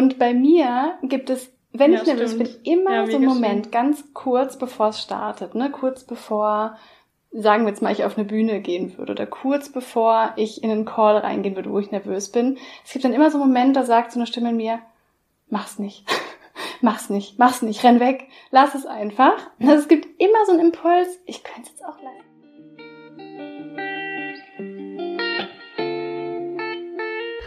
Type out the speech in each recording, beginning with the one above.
Und bei mir gibt es, wenn ja, ich nervös bin, immer ja, so einen Moment, schön. ganz kurz bevor es startet, ne? Kurz bevor, sagen wir jetzt mal, ich auf eine Bühne gehen würde oder kurz bevor ich in einen Call reingehen würde, wo ich nervös bin. Es gibt dann immer so einen Moment, da sagt so eine Stimme in mir, mach's nicht. mach's nicht, mach's nicht, renn weg, lass es einfach. Also es gibt immer so einen Impuls, ich könnte es jetzt auch lassen.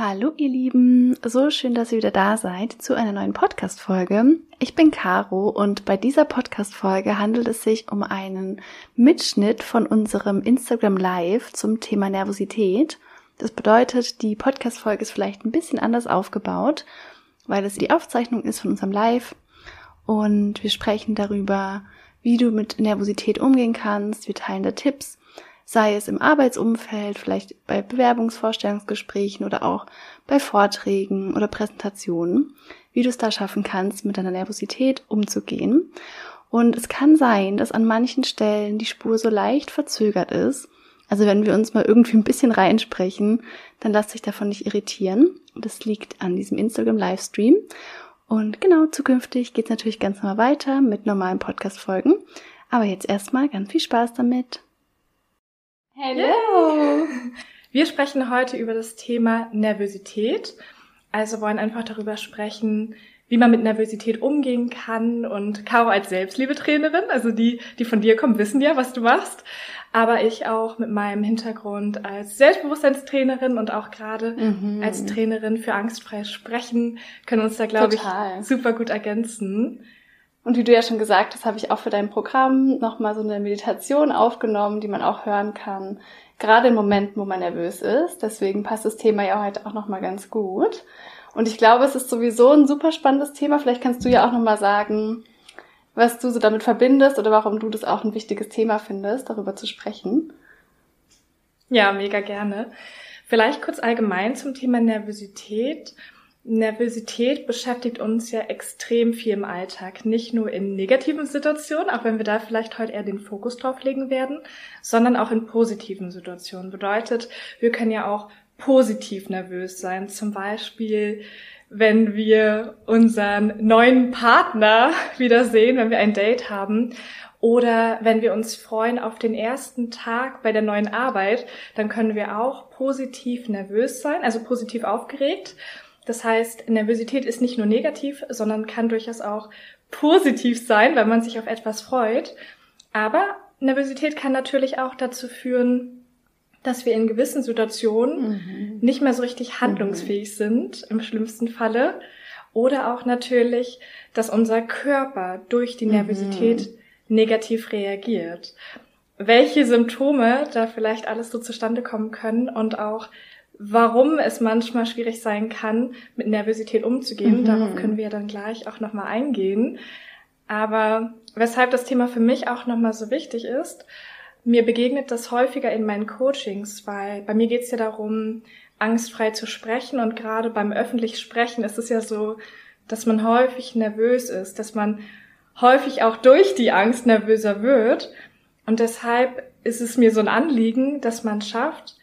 Hallo ihr Lieben, so schön, dass ihr wieder da seid zu einer neuen Podcast-Folge. Ich bin Caro und bei dieser Podcast-Folge handelt es sich um einen Mitschnitt von unserem Instagram Live zum Thema Nervosität. Das bedeutet, die Podcast-Folge ist vielleicht ein bisschen anders aufgebaut, weil es die Aufzeichnung ist von unserem Live und wir sprechen darüber, wie du mit Nervosität umgehen kannst. Wir teilen da Tipps sei es im Arbeitsumfeld, vielleicht bei Bewerbungsvorstellungsgesprächen oder auch bei Vorträgen oder Präsentationen, wie du es da schaffen kannst, mit deiner Nervosität umzugehen. Und es kann sein, dass an manchen Stellen die Spur so leicht verzögert ist. Also wenn wir uns mal irgendwie ein bisschen reinsprechen, dann lasst euch davon nicht irritieren. Das liegt an diesem Instagram-Livestream. Und genau, zukünftig geht es natürlich ganz normal weiter mit normalen Podcast-Folgen. Aber jetzt erstmal ganz viel Spaß damit. Hallo! Wir sprechen heute über das Thema Nervosität. Also wollen einfach darüber sprechen, wie man mit Nervosität umgehen kann. Und Caro als Selbstliebetrainerin, also die, die von dir kommen, wissen ja, was du machst. Aber ich auch mit meinem Hintergrund als Selbstbewusstseinstrainerin und auch gerade mhm. als Trainerin für angstfreies Sprechen können uns da, glaube ich, super gut ergänzen. Und wie du ja schon gesagt hast, habe ich auch für dein Programm nochmal so eine Meditation aufgenommen, die man auch hören kann, gerade in Momenten, wo man nervös ist. Deswegen passt das Thema ja heute auch nochmal ganz gut. Und ich glaube, es ist sowieso ein super spannendes Thema. Vielleicht kannst du ja auch nochmal sagen, was du so damit verbindest oder warum du das auch ein wichtiges Thema findest, darüber zu sprechen. Ja, mega gerne. Vielleicht kurz allgemein zum Thema Nervosität. Nervosität beschäftigt uns ja extrem viel im Alltag. Nicht nur in negativen Situationen, auch wenn wir da vielleicht heute eher den Fokus drauf legen werden, sondern auch in positiven Situationen. Bedeutet, wir können ja auch positiv nervös sein. Zum Beispiel, wenn wir unseren neuen Partner wiedersehen, wenn wir ein Date haben oder wenn wir uns freuen auf den ersten Tag bei der neuen Arbeit, dann können wir auch positiv nervös sein, also positiv aufgeregt das heißt, Nervosität ist nicht nur negativ, sondern kann durchaus auch positiv sein, weil man sich auf etwas freut. Aber Nervosität kann natürlich auch dazu führen, dass wir in gewissen Situationen mhm. nicht mehr so richtig handlungsfähig mhm. sind, im schlimmsten Falle. Oder auch natürlich, dass unser Körper durch die Nervosität mhm. negativ reagiert. Welche Symptome da vielleicht alles so zustande kommen können und auch warum es manchmal schwierig sein kann, mit Nervosität umzugehen. Mhm. Darauf können wir dann gleich auch nochmal eingehen. Aber weshalb das Thema für mich auch nochmal so wichtig ist, mir begegnet das häufiger in meinen Coachings, weil bei mir geht es ja darum, angstfrei zu sprechen und gerade beim öffentlich Sprechen ist es ja so, dass man häufig nervös ist, dass man häufig auch durch die Angst nervöser wird. Und deshalb ist es mir so ein Anliegen, dass man schafft,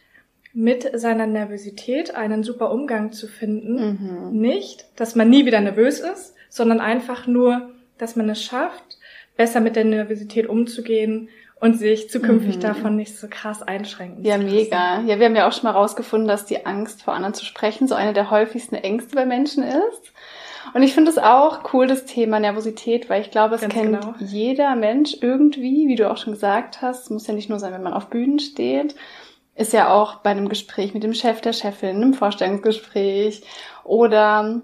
mit seiner Nervosität einen super Umgang zu finden. Mhm. Nicht, dass man nie wieder nervös ist, sondern einfach nur, dass man es schafft, besser mit der Nervosität umzugehen und sich zukünftig mhm. davon nicht so krass einschränken Ja, mega. Ja, wir haben ja auch schon mal rausgefunden, dass die Angst vor anderen zu sprechen so eine der häufigsten Ängste bei Menschen ist. Und ich finde es auch cool, das Thema Nervosität, weil ich glaube, es kennt genau. jeder Mensch irgendwie, wie du auch schon gesagt hast. Es muss ja nicht nur sein, wenn man auf Bühnen steht, ist ja auch bei einem Gespräch mit dem Chef der Chefin, einem Vorstellungsgespräch oder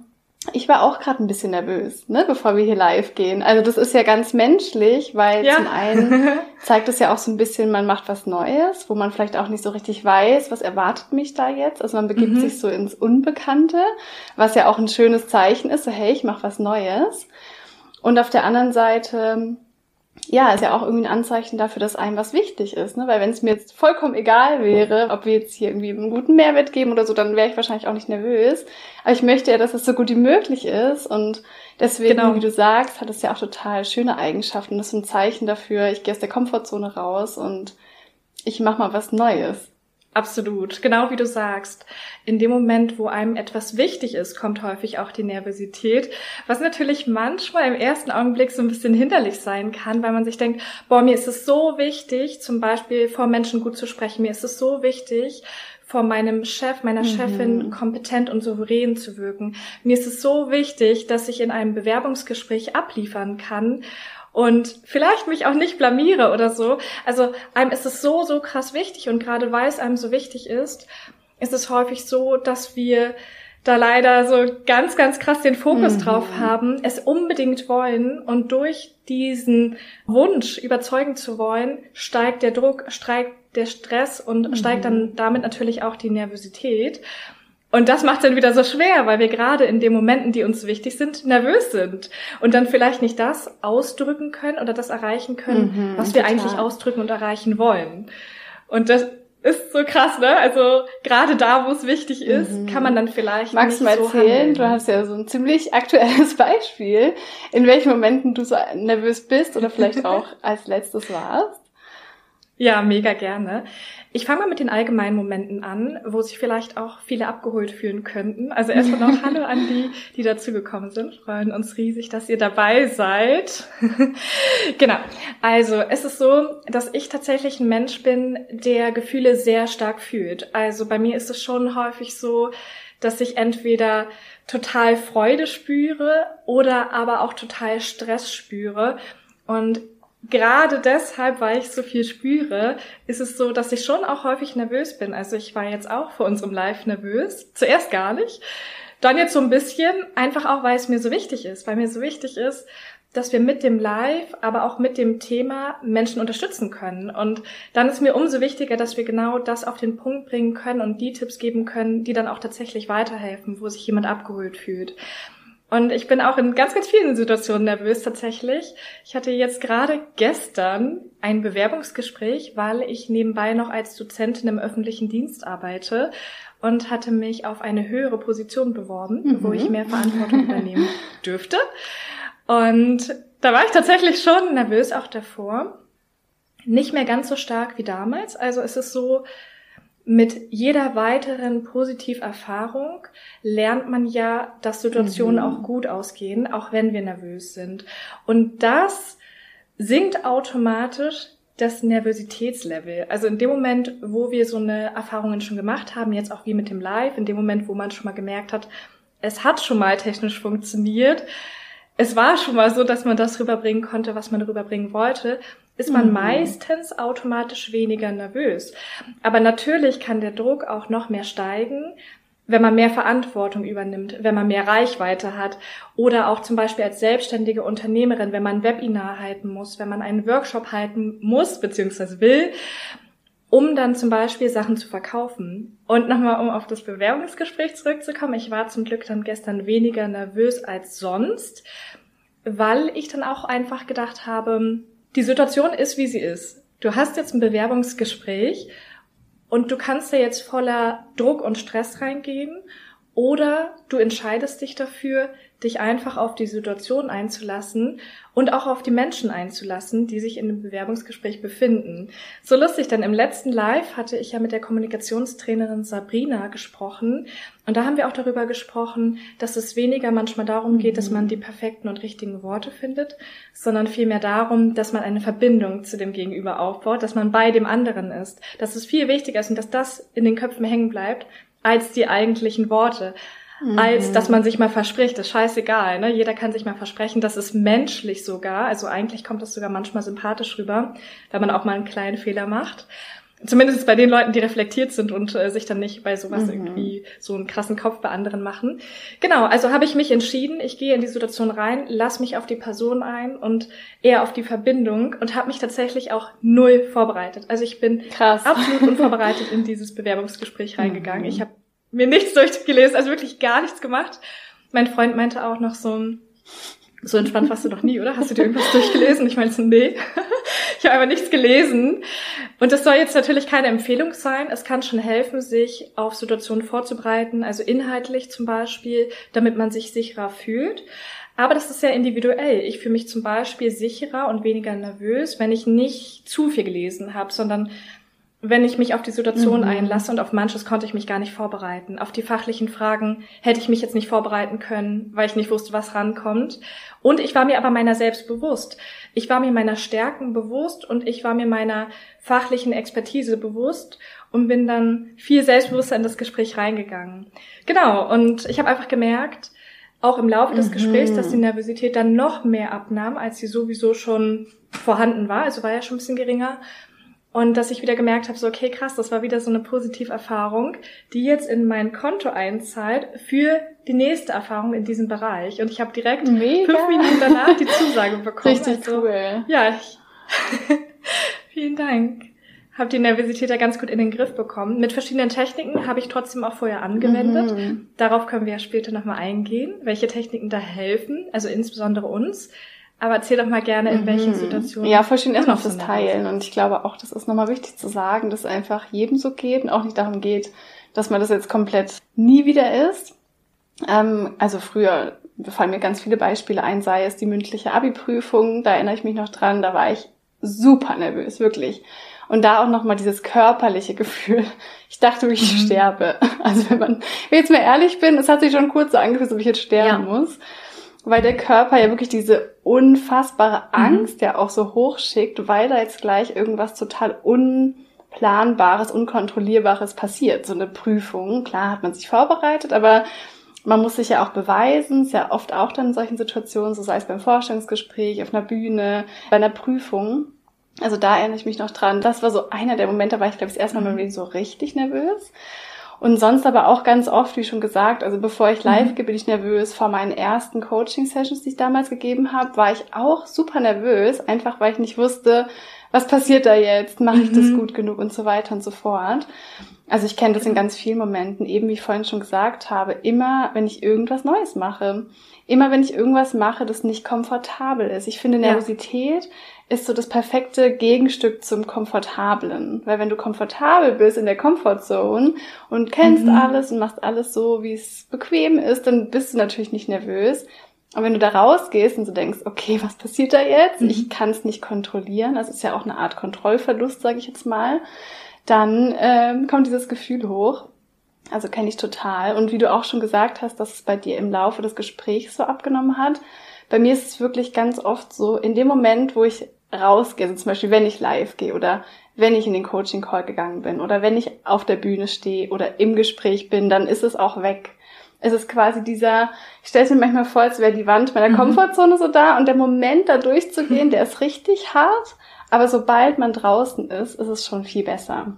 ich war auch gerade ein bisschen nervös, ne, bevor wir hier live gehen. Also das ist ja ganz menschlich, weil ja. zum einen zeigt es ja auch so ein bisschen, man macht was Neues, wo man vielleicht auch nicht so richtig weiß, was erwartet mich da jetzt. Also man begibt mhm. sich so ins Unbekannte, was ja auch ein schönes Zeichen ist, so hey, ich mache was Neues. Und auf der anderen Seite ja, ist ja auch irgendwie ein Anzeichen dafür, dass einem was wichtig ist, ne? Weil wenn es mir jetzt vollkommen egal wäre, ob wir jetzt hier irgendwie einen guten Mehrwert geben oder so, dann wäre ich wahrscheinlich auch nicht nervös. Aber ich möchte ja, dass es so gut wie möglich ist und deswegen, genau. wie du sagst, hat es ja auch total schöne Eigenschaften. Das ist ein Zeichen dafür, ich gehe aus der Komfortzone raus und ich mache mal was Neues. Absolut, genau wie du sagst. In dem Moment, wo einem etwas wichtig ist, kommt häufig auch die Nervosität, was natürlich manchmal im ersten Augenblick so ein bisschen hinderlich sein kann, weil man sich denkt, boah, mir ist es so wichtig, zum Beispiel vor Menschen gut zu sprechen, mir ist es so wichtig, vor meinem Chef, meiner Chefin mhm. kompetent und souverän zu wirken. Mir ist es so wichtig, dass ich in einem Bewerbungsgespräch abliefern kann und vielleicht mich auch nicht blamiere oder so. Also einem ist es so, so krass wichtig und gerade weil es einem so wichtig ist, ist es häufig so, dass wir da leider so ganz, ganz krass den Fokus mhm. drauf haben, es unbedingt wollen und durch diesen Wunsch überzeugen zu wollen, steigt der Druck, steigt der Stress und mhm. steigt dann damit natürlich auch die Nervosität. Und das macht es dann wieder so schwer, weil wir gerade in den Momenten, die uns wichtig sind, nervös sind und dann vielleicht nicht das ausdrücken können oder das erreichen können, mhm, was wir total. eigentlich ausdrücken und erreichen wollen. Und das ist so krass, ne? Also gerade da, wo es wichtig ist, mhm. kann man dann vielleicht. Magst du mal so erzählen? Handeln. Du hast ja so ein ziemlich aktuelles Beispiel, in welchen Momenten du so nervös bist oder vielleicht auch als letztes warst. Ja, mega gerne. Ich fange mal mit den allgemeinen Momenten an, wo sich vielleicht auch viele abgeholt fühlen könnten. Also erstmal noch Hallo an die, die dazugekommen sind. Freuen uns riesig, dass ihr dabei seid. genau. Also es ist so, dass ich tatsächlich ein Mensch bin, der Gefühle sehr stark fühlt. Also bei mir ist es schon häufig so, dass ich entweder total Freude spüre oder aber auch total Stress spüre. Und gerade deshalb, weil ich so viel spüre, ist es so, dass ich schon auch häufig nervös bin. Also ich war jetzt auch vor unserem Live nervös. Zuerst gar nicht. Dann jetzt so ein bisschen, einfach auch, weil es mir so wichtig ist. Weil mir so wichtig ist, dass wir mit dem Live, aber auch mit dem Thema Menschen unterstützen können. Und dann ist mir umso wichtiger, dass wir genau das auf den Punkt bringen können und die Tipps geben können, die dann auch tatsächlich weiterhelfen, wo sich jemand abgeholt fühlt. Und ich bin auch in ganz, ganz vielen Situationen nervös tatsächlich. Ich hatte jetzt gerade gestern ein Bewerbungsgespräch, weil ich nebenbei noch als Dozentin im öffentlichen Dienst arbeite und hatte mich auf eine höhere Position beworben, mhm. wo ich mehr Verantwortung übernehmen dürfte. Und da war ich tatsächlich schon nervös auch davor. Nicht mehr ganz so stark wie damals. Also es ist so, mit jeder weiteren Positiverfahrung lernt man ja, dass Situationen mhm. auch gut ausgehen, auch wenn wir nervös sind. Und das sinkt automatisch das Nervositätslevel. Also in dem Moment, wo wir so eine Erfahrungen schon gemacht haben, jetzt auch wie mit dem Live, in dem Moment, wo man schon mal gemerkt hat, es hat schon mal technisch funktioniert, es war schon mal so, dass man das rüberbringen konnte, was man rüberbringen wollte, ist man mhm. meistens automatisch weniger nervös. Aber natürlich kann der Druck auch noch mehr steigen, wenn man mehr Verantwortung übernimmt, wenn man mehr Reichweite hat oder auch zum Beispiel als selbstständige Unternehmerin, wenn man ein Webinar halten muss, wenn man einen Workshop halten muss bzw. will, um dann zum Beispiel Sachen zu verkaufen. Und nochmal, um auf das Bewerbungsgespräch zurückzukommen, ich war zum Glück dann gestern weniger nervös als sonst, weil ich dann auch einfach gedacht habe, die Situation ist, wie sie ist. Du hast jetzt ein Bewerbungsgespräch und du kannst da jetzt voller Druck und Stress reingehen oder du entscheidest dich dafür, dich einfach auf die Situation einzulassen und auch auf die Menschen einzulassen, die sich in dem Bewerbungsgespräch befinden. So lustig, denn im letzten Live hatte ich ja mit der Kommunikationstrainerin Sabrina gesprochen und da haben wir auch darüber gesprochen, dass es weniger manchmal darum geht, dass man die perfekten und richtigen Worte findet, sondern vielmehr darum, dass man eine Verbindung zu dem Gegenüber aufbaut, dass man bei dem anderen ist, dass es viel wichtiger ist und dass das in den Köpfen hängen bleibt, als die eigentlichen Worte mhm. als dass man sich mal verspricht. Das ist scheißegal. Ne? Jeder kann sich mal versprechen. Das ist menschlich sogar. Also eigentlich kommt das sogar manchmal sympathisch rüber, wenn man auch mal einen kleinen Fehler macht. Zumindest bei den Leuten, die reflektiert sind und äh, sich dann nicht bei sowas mhm. irgendwie so einen krassen Kopf bei anderen machen. Genau, also habe ich mich entschieden, ich gehe in die Situation rein, lass mich auf die Person ein und eher auf die Verbindung und habe mich tatsächlich auch null vorbereitet. Also ich bin Krass. absolut unvorbereitet in dieses Bewerbungsgespräch reingegangen. Mhm. Ich habe mir nichts durchgelesen, also wirklich gar nichts gemacht. Mein Freund meinte auch noch so, so entspannt warst du doch nie, oder? Hast du dir irgendwas durchgelesen? Ich meinte, nee. ich habe einfach nichts gelesen. Und das soll jetzt natürlich keine Empfehlung sein. Es kann schon helfen, sich auf Situationen vorzubereiten, also inhaltlich zum Beispiel, damit man sich sicherer fühlt. Aber das ist sehr individuell. Ich fühle mich zum Beispiel sicherer und weniger nervös, wenn ich nicht zu viel gelesen habe, sondern wenn ich mich auf die Situation mhm. einlasse und auf manches konnte ich mich gar nicht vorbereiten. Auf die fachlichen Fragen hätte ich mich jetzt nicht vorbereiten können, weil ich nicht wusste, was rankommt. Und ich war mir aber meiner selbst bewusst. Ich war mir meiner Stärken bewusst und ich war mir meiner fachlichen Expertise bewusst und bin dann viel selbstbewusster in das Gespräch reingegangen. Genau, und ich habe einfach gemerkt, auch im Laufe des mhm. Gesprächs, dass die Nervosität dann noch mehr abnahm, als sie sowieso schon vorhanden war. Also war ja schon ein bisschen geringer. Und dass ich wieder gemerkt habe, so, okay, krass, das war wieder so eine Positiverfahrung, die jetzt in mein Konto einzahlt für die nächste Erfahrung in diesem Bereich. Und ich habe direkt Mega. fünf Minuten danach die Zusage bekommen. Richtig also, cool. Ja, ich, vielen Dank. Habe die Nervosität ja ganz gut in den Griff bekommen. Mit verschiedenen Techniken habe ich trotzdem auch vorher angewendet. Mhm. Darauf können wir ja später nochmal eingehen, welche Techniken da helfen, also insbesondere uns. Aber erzähl doch mal gerne, in welchen mhm. Situationen. Ja, voll schön erstmal fürs Teilen. Und ich glaube auch, das ist nochmal wichtig zu sagen, dass einfach jedem so geht und auch nicht darum geht, dass man das jetzt komplett nie wieder ist. Ähm, also früher fallen mir ganz viele Beispiele ein, sei es die mündliche Abi-Prüfung, da erinnere ich mich noch dran, da war ich super nervös, wirklich. Und da auch nochmal dieses körperliche Gefühl. Ich dachte, ich mhm. sterbe. Also wenn man, wenn ich jetzt mal ehrlich bin, es hat sich schon kurz so angefühlt, ob ich jetzt sterben ja. muss weil der Körper ja wirklich diese unfassbare mhm. Angst mhm. ja auch so hochschickt, weil da jetzt gleich irgendwas total unplanbares, unkontrollierbares passiert. So eine Prüfung, klar hat man sich vorbereitet, aber man muss sich ja auch beweisen, ist ja oft auch dann in solchen Situationen, so sei es beim Vorstellungsgespräch, auf einer Bühne, bei einer Prüfung. Also da erinnere ich mich noch dran. Das war so einer der Momente, da war ich, glaube ich, das erste Mal mhm. so richtig nervös. Und sonst aber auch ganz oft, wie schon gesagt, also bevor ich live mhm. gehe, bin ich nervös. Vor meinen ersten Coaching-Sessions, die ich damals gegeben habe, war ich auch super nervös, einfach weil ich nicht wusste, was passiert da jetzt, mache ich das mhm. gut genug und so weiter und so fort. Also ich kenne das in ganz vielen Momenten, eben wie ich vorhin schon gesagt habe, immer wenn ich irgendwas Neues mache, immer wenn ich irgendwas mache, das nicht komfortabel ist. Ich finde Nervosität ja ist so das perfekte Gegenstück zum Komfortablen. Weil wenn du komfortabel bist in der Comfortzone und kennst mhm. alles und machst alles so, wie es bequem ist, dann bist du natürlich nicht nervös. Und wenn du da rausgehst und so denkst, okay, was passiert da jetzt? Mhm. Ich kann es nicht kontrollieren. Das ist ja auch eine Art Kontrollverlust, sage ich jetzt mal. Dann ähm, kommt dieses Gefühl hoch. Also kenne ich total. Und wie du auch schon gesagt hast, dass es bei dir im Laufe des Gesprächs so abgenommen hat. Bei mir ist es wirklich ganz oft so, in dem Moment, wo ich rausgehe, also zum Beispiel wenn ich live gehe oder wenn ich in den Coaching-Call gegangen bin oder wenn ich auf der Bühne stehe oder im Gespräch bin, dann ist es auch weg. Es ist quasi dieser, ich stelle es mir manchmal vor, als wäre die Wand meiner mhm. Komfortzone so da und der Moment da durchzugehen, der ist richtig hart, aber sobald man draußen ist, ist es schon viel besser.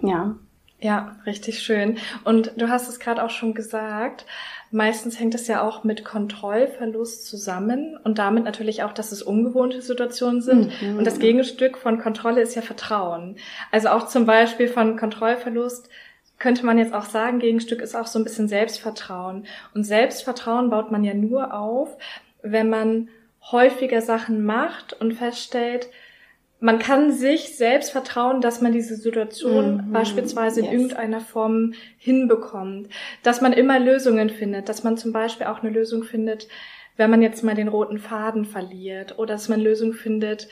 Ja. Ja, richtig schön. Und du hast es gerade auch schon gesagt, Meistens hängt es ja auch mit Kontrollverlust zusammen und damit natürlich auch, dass es ungewohnte Situationen sind. Mhm. Und das Gegenstück von Kontrolle ist ja Vertrauen. Also auch zum Beispiel von Kontrollverlust könnte man jetzt auch sagen, Gegenstück ist auch so ein bisschen Selbstvertrauen. Und Selbstvertrauen baut man ja nur auf, wenn man häufiger Sachen macht und feststellt, man kann sich selbst vertrauen, dass man diese Situation mhm. beispielsweise yes. in irgendeiner Form hinbekommt, dass man immer Lösungen findet, dass man zum Beispiel auch eine Lösung findet, wenn man jetzt mal den roten Faden verliert oder dass man Lösung findet,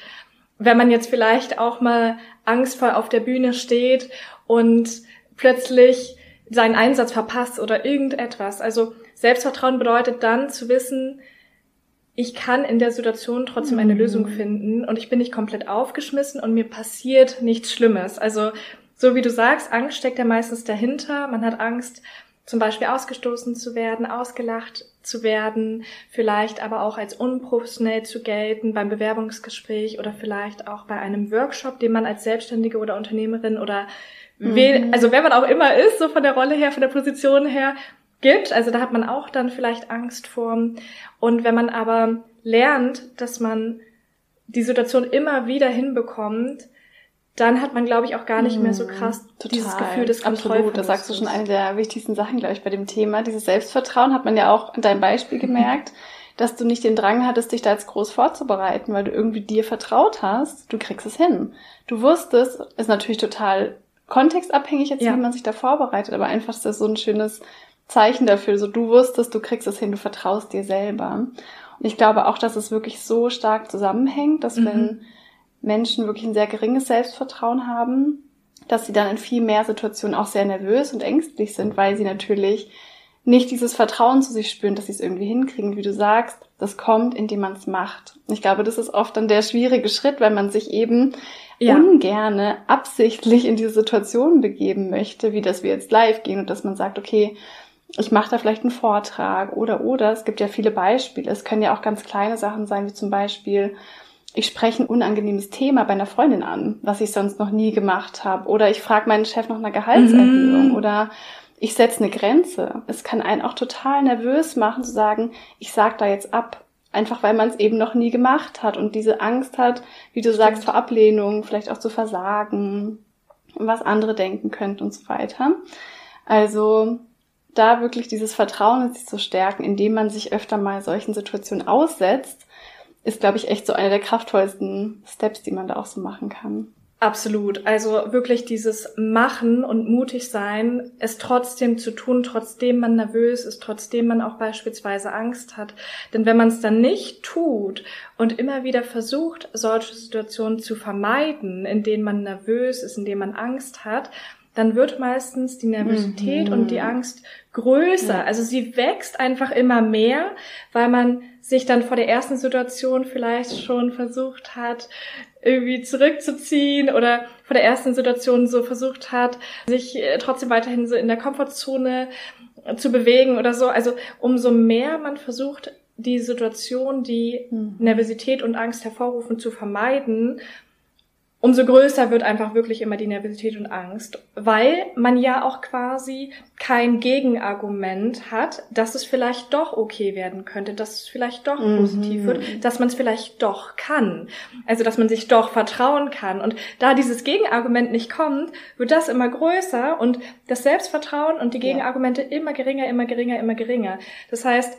wenn man jetzt vielleicht auch mal angstvoll auf der Bühne steht und plötzlich seinen Einsatz verpasst oder irgendetwas. Also Selbstvertrauen bedeutet dann zu wissen, ich kann in der Situation trotzdem eine mhm. Lösung finden und ich bin nicht komplett aufgeschmissen und mir passiert nichts Schlimmes. Also so wie du sagst, Angst steckt ja meistens dahinter. Man hat Angst zum Beispiel ausgestoßen zu werden, ausgelacht zu werden, vielleicht aber auch als unprofessionell zu gelten beim Bewerbungsgespräch oder vielleicht auch bei einem Workshop, den man als Selbstständige oder Unternehmerin oder mhm. also wer man auch immer ist, so von der Rolle her, von der Position her, gibt. Also da hat man auch dann vielleicht Angst vor. Und wenn man aber lernt, dass man die Situation immer wieder hinbekommt, dann hat man, glaube ich, auch gar nicht mehr so mhm. krass Total. dieses Gefühl des Absolut, da sagst du schon eine der wichtigsten Sachen, glaube ich, bei dem Thema. Dieses Selbstvertrauen hat man ja auch in deinem Beispiel gemerkt, dass du nicht den Drang hattest, dich da jetzt groß vorzubereiten, weil du irgendwie dir vertraut hast, du kriegst es hin. Du wusstest, ist natürlich total kontextabhängig jetzt, ja. wie man sich da vorbereitet, aber einfach ist das so ein schönes Zeichen dafür. So, du wusstest, du kriegst es hin, du vertraust dir selber. Und ich glaube auch, dass es wirklich so stark zusammenhängt, dass mhm. wenn Menschen wirklich ein sehr geringes Selbstvertrauen haben, dass sie dann in viel mehr Situationen auch sehr nervös und ängstlich sind, weil sie natürlich nicht dieses Vertrauen zu sich spüren, dass sie es irgendwie hinkriegen, wie du sagst. Das kommt, indem man es macht. Ich glaube, das ist oft dann der schwierige Schritt, weil man sich eben ja. ungerne absichtlich in diese Situation begeben möchte, wie dass wir jetzt live gehen und dass man sagt, okay, ich mache da vielleicht einen Vortrag oder oder. Es gibt ja viele Beispiele. Es können ja auch ganz kleine Sachen sein, wie zum Beispiel, ich spreche ein unangenehmes Thema bei einer Freundin an, was ich sonst noch nie gemacht habe. Oder ich frage meinen Chef nach einer Gehaltserhöhung. Mhm. Oder ich setze eine Grenze. Es kann einen auch total nervös machen zu sagen, ich sag da jetzt ab. Einfach weil man es eben noch nie gemacht hat und diese Angst hat, wie du Stimmt. sagst, vor Ablehnung, vielleicht auch zu versagen, was andere denken könnten und so weiter. Also da wirklich dieses Vertrauen in sich zu stärken, indem man sich öfter mal solchen Situationen aussetzt, ist, glaube ich, echt so einer der kraftvollsten Steps, die man da auch so machen kann. Absolut. Also wirklich dieses Machen und mutig sein, es trotzdem zu tun, trotzdem man nervös ist, trotzdem man auch beispielsweise Angst hat. Denn wenn man es dann nicht tut und immer wieder versucht, solche Situationen zu vermeiden, in denen man nervös ist, in denen man Angst hat, dann wird meistens die Nervosität mhm. und die Angst größer. Ja. Also sie wächst einfach immer mehr, weil man sich dann vor der ersten Situation vielleicht schon versucht hat, irgendwie zurückzuziehen oder vor der ersten Situation so versucht hat, sich äh, trotzdem weiterhin so in der Komfortzone zu bewegen oder so. Also umso mehr man versucht, die Situation, die mhm. Nervosität und Angst hervorrufen, zu vermeiden, umso größer wird einfach wirklich immer die Nervosität und Angst, weil man ja auch quasi kein Gegenargument hat, dass es vielleicht doch okay werden könnte, dass es vielleicht doch mhm. positiv wird, dass man es vielleicht doch kann. Also, dass man sich doch vertrauen kann. Und da dieses Gegenargument nicht kommt, wird das immer größer und das Selbstvertrauen und die Gegenargumente ja. immer geringer, immer geringer, immer geringer. Das heißt,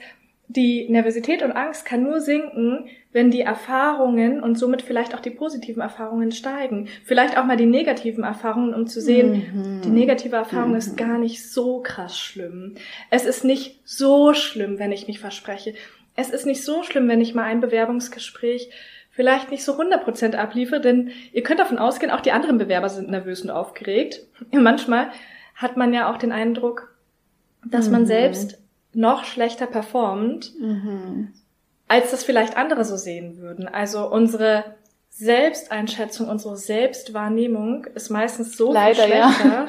die Nervosität und Angst kann nur sinken, wenn die Erfahrungen und somit vielleicht auch die positiven Erfahrungen steigen. Vielleicht auch mal die negativen Erfahrungen, um zu sehen, mhm. die negative Erfahrung mhm. ist gar nicht so krass schlimm. Es ist nicht so schlimm, wenn ich mich verspreche. Es ist nicht so schlimm, wenn ich mal ein Bewerbungsgespräch vielleicht nicht so 100% abliefere, denn ihr könnt davon ausgehen, auch die anderen Bewerber sind nervös und aufgeregt. Manchmal hat man ja auch den Eindruck, dass mhm. man selbst noch schlechter performt, mhm. als das vielleicht andere so sehen würden. Also unsere Selbsteinschätzung, unsere Selbstwahrnehmung ist meistens so Leider, viel schlechter. Ja.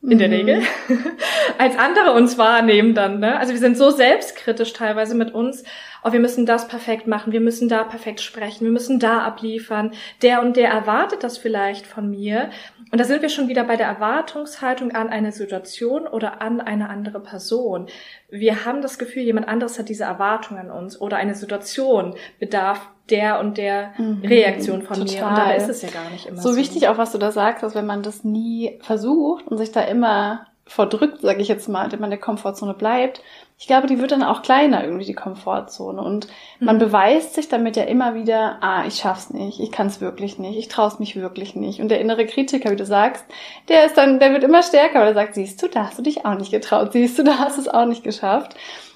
In der mhm. Regel. als andere uns wahrnehmen dann, ne? Also wir sind so selbstkritisch teilweise mit uns, oh, wir müssen das perfekt machen, wir müssen da perfekt sprechen, wir müssen da abliefern. Der und der erwartet das vielleicht von mir. Und da sind wir schon wieder bei der Erwartungshaltung an eine Situation oder an eine andere Person. Wir haben das Gefühl, jemand anderes hat diese Erwartung an uns oder eine Situation bedarf der und der mhm, Reaktion von total. mir. Und da ist es ja gar nicht immer so. So wichtig auch, was du da sagst, dass wenn man das nie versucht und sich da immer verdrückt, sage ich jetzt mal, indem man in der Komfortzone bleibt, ich glaube, die wird dann auch kleiner, irgendwie die Komfortzone. Und man mhm. beweist sich damit ja immer wieder, ah, ich schaff's nicht, ich kann's wirklich nicht, ich trau's mich wirklich nicht. Und der innere Kritiker, wie du sagst, der ist dann, der wird immer stärker, weil er sagt, siehst du, da hast du dich auch nicht getraut, siehst du, da hast du es auch nicht geschafft.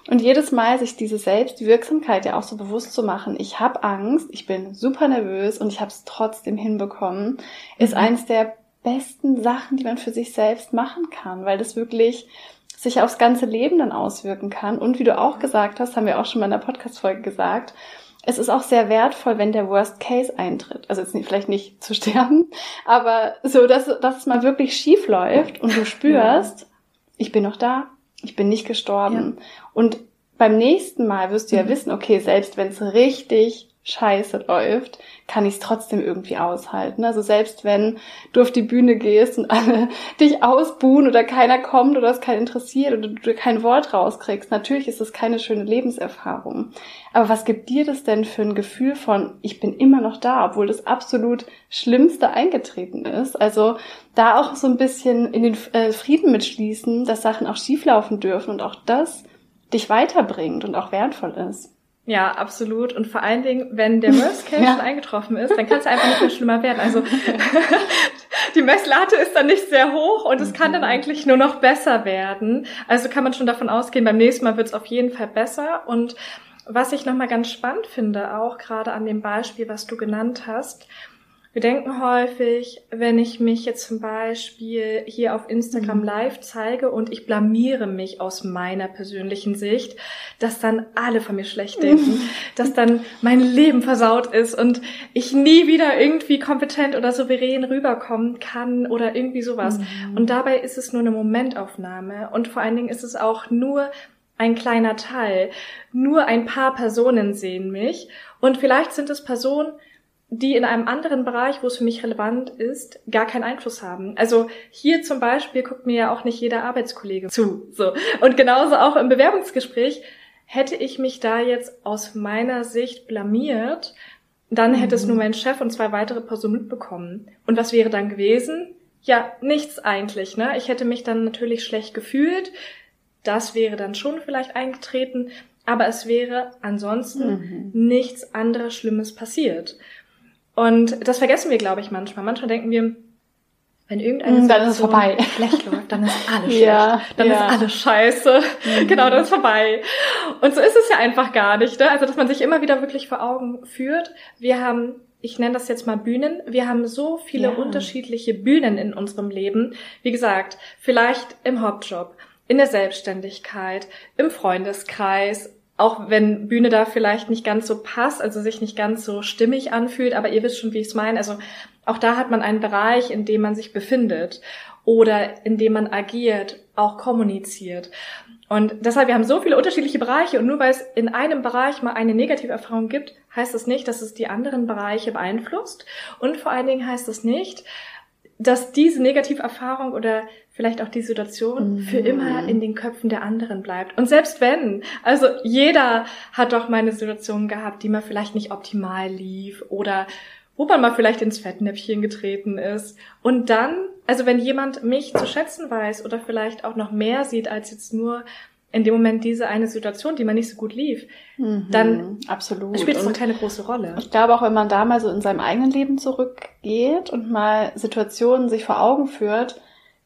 Und jedes Mal sich diese Selbstwirksamkeit ja auch so bewusst zu machen, ich habe Angst, ich bin super nervös und ich habe es trotzdem hinbekommen, ist mhm. eins der besten Sachen, die man für sich selbst machen kann, weil das wirklich sich aufs ganze Leben dann auswirken kann. Und wie du auch gesagt hast, haben wir auch schon mal in der Podcast-Folge gesagt, es ist auch sehr wertvoll, wenn der Worst Case eintritt. Also jetzt nicht, vielleicht nicht zu sterben, aber so, dass, dass es mal wirklich schief läuft und du spürst, ja. ich bin noch da, ich bin nicht gestorben. Ja. Und beim nächsten Mal wirst du ja mhm. wissen, okay, selbst wenn es richtig scheiße läuft, kann ich es trotzdem irgendwie aushalten. Also selbst wenn du auf die Bühne gehst und alle dich ausbuhen oder keiner kommt oder es keinen interessiert oder du kein Wort rauskriegst, natürlich ist es keine schöne Lebenserfahrung. Aber was gibt dir das denn für ein Gefühl von, ich bin immer noch da, obwohl das absolut Schlimmste eingetreten ist? Also da auch so ein bisschen in den äh, Frieden mitschließen, dass Sachen auch schieflaufen dürfen und auch das dich weiterbringt und auch wertvoll ist. Ja, absolut. Und vor allen Dingen, wenn der Worst Case ja. schon eingetroffen ist, dann kann es einfach nicht mehr schlimmer werden. Also die Messlatte ist dann nicht sehr hoch und es kann dann mhm. eigentlich nur noch besser werden. Also kann man schon davon ausgehen, beim nächsten Mal wird es auf jeden Fall besser. Und was ich nochmal ganz spannend finde, auch gerade an dem Beispiel, was du genannt hast, wir denken häufig, wenn ich mich jetzt zum Beispiel hier auf Instagram mhm. live zeige und ich blamiere mich aus meiner persönlichen Sicht, dass dann alle von mir schlecht denken, dass dann mein Leben versaut ist und ich nie wieder irgendwie kompetent oder souverän rüberkommen kann oder irgendwie sowas. Mhm. Und dabei ist es nur eine Momentaufnahme und vor allen Dingen ist es auch nur ein kleiner Teil. Nur ein paar Personen sehen mich und vielleicht sind es Personen, die in einem anderen Bereich, wo es für mich relevant ist, gar keinen Einfluss haben. Also hier zum Beispiel guckt mir ja auch nicht jeder Arbeitskollege zu. So. Und genauso auch im Bewerbungsgespräch hätte ich mich da jetzt aus meiner Sicht blamiert, dann hätte es nur mhm. mein Chef und zwei weitere Personen mitbekommen. Und was wäre dann gewesen? Ja, nichts eigentlich. Ne? Ich hätte mich dann natürlich schlecht gefühlt. Das wäre dann schon vielleicht eingetreten, aber es wäre ansonsten mhm. nichts anderes Schlimmes passiert. Und das vergessen wir, glaube ich, manchmal. Manchmal denken wir, wenn irgendeine mm, dann ist vorbei. schlecht läuft, dann ist alles schlecht. Ja, dann ja. ist alles scheiße. Mhm. Genau, dann ist vorbei. Und so ist es ja einfach gar nicht. Ne? Also, dass man sich immer wieder wirklich vor Augen führt. Wir haben, ich nenne das jetzt mal Bühnen. Wir haben so viele ja. unterschiedliche Bühnen in unserem Leben. Wie gesagt, vielleicht im Hauptjob, in der Selbstständigkeit, im Freundeskreis, auch wenn Bühne da vielleicht nicht ganz so passt, also sich nicht ganz so stimmig anfühlt, aber ihr wisst schon, wie ich es meine. Also auch da hat man einen Bereich, in dem man sich befindet oder in dem man agiert, auch kommuniziert. Und deshalb, wir haben so viele unterschiedliche Bereiche und nur weil es in einem Bereich mal eine negative Erfahrung gibt, heißt das nicht, dass es die anderen Bereiche beeinflusst. Und vor allen Dingen heißt das nicht, dass diese Negativerfahrung oder vielleicht auch die Situation mhm. für immer in den Köpfen der anderen bleibt. Und selbst wenn, also jeder hat doch mal eine Situation gehabt, die mal vielleicht nicht optimal lief oder wo man mal vielleicht ins Fettnäpfchen getreten ist. Und dann, also wenn jemand mich zu schätzen weiß oder vielleicht auch noch mehr sieht als jetzt nur in dem Moment diese eine Situation, die man nicht so gut lief, mhm, dann absolut. spielt es noch keine große Rolle. Ich glaube auch, wenn man da mal so in seinem eigenen Leben zurückgeht und mal Situationen sich vor Augen führt,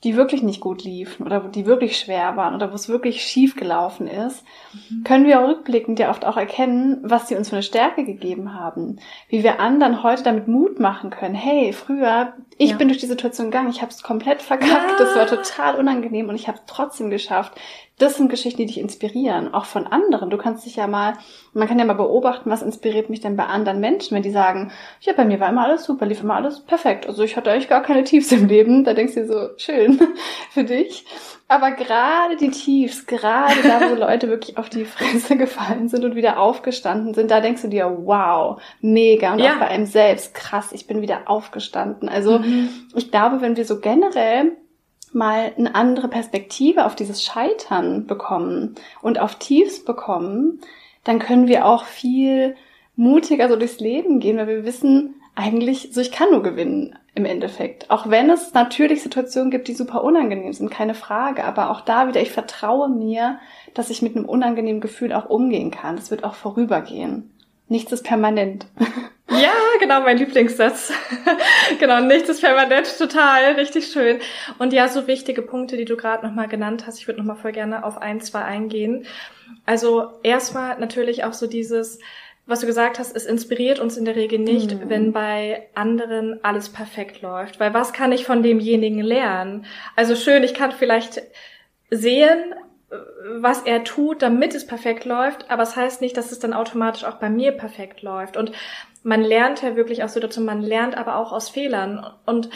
die wirklich nicht gut liefen oder die wirklich schwer waren oder wo es wirklich schief gelaufen ist, mhm. können wir rückblickend ja oft auch erkennen, was sie uns für eine Stärke gegeben haben. Wie wir anderen heute damit Mut machen können. Hey, früher, ich ja. bin durch die Situation gegangen, ich habe es komplett verkackt, ja. das war total unangenehm und ich habe es trotzdem geschafft das sind Geschichten, die dich inspirieren, auch von anderen. Du kannst dich ja mal, man kann ja mal beobachten, was inspiriert mich denn bei anderen Menschen, wenn die sagen, ja, bei mir war immer alles super, lief immer alles perfekt. Also ich hatte eigentlich gar keine Tiefs im Leben. Da denkst du dir so, schön für dich. Aber gerade die Tiefs, gerade da, wo Leute wirklich auf die Fresse gefallen sind und wieder aufgestanden sind, da denkst du dir, wow, mega. Und ja. auch bei einem selbst, krass, ich bin wieder aufgestanden. Also mhm. ich glaube, wenn wir so generell mal eine andere Perspektive auf dieses Scheitern bekommen und auf Tiefs bekommen, dann können wir auch viel mutiger so durchs Leben gehen, weil wir wissen, eigentlich, so ich kann nur gewinnen im Endeffekt. Auch wenn es natürlich Situationen gibt, die super unangenehm sind, keine Frage. Aber auch da wieder, ich vertraue mir, dass ich mit einem unangenehmen Gefühl auch umgehen kann. Das wird auch vorübergehen. Nichts ist permanent. Ja, genau, mein Lieblingssatz. genau, nichts ist permanent, total, richtig schön. Und ja, so wichtige Punkte, die du gerade nochmal genannt hast, ich würde nochmal voll gerne auf ein, zwei eingehen. Also erstmal natürlich auch so dieses, was du gesagt hast, es inspiriert uns in der Regel nicht, mhm. wenn bei anderen alles perfekt läuft. Weil was kann ich von demjenigen lernen? Also schön, ich kann vielleicht sehen, was er tut, damit es perfekt läuft, aber es das heißt nicht, dass es dann automatisch auch bei mir perfekt läuft. Und man lernt ja wirklich aus Situationen, man lernt aber auch aus Fehlern. Und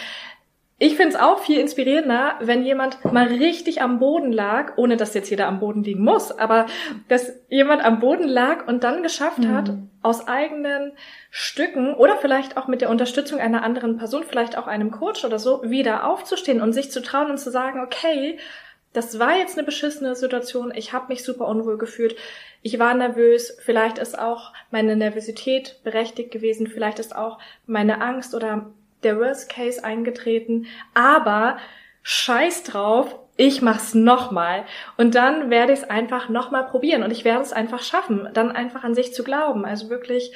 ich finde es auch viel inspirierender, wenn jemand mal richtig am Boden lag, ohne dass jetzt jeder am Boden liegen muss, aber dass jemand am Boden lag und dann geschafft mhm. hat, aus eigenen Stücken oder vielleicht auch mit der Unterstützung einer anderen Person, vielleicht auch einem Coach oder so, wieder aufzustehen und sich zu trauen und zu sagen, okay, das war jetzt eine beschissene Situation, ich habe mich super unwohl gefühlt, ich war nervös, vielleicht ist auch meine Nervosität berechtigt gewesen, vielleicht ist auch meine Angst oder der Worst Case eingetreten, aber scheiß drauf, ich mach's nochmal. Und dann werde ich es einfach nochmal probieren. Und ich werde es einfach schaffen, dann einfach an sich zu glauben. Also wirklich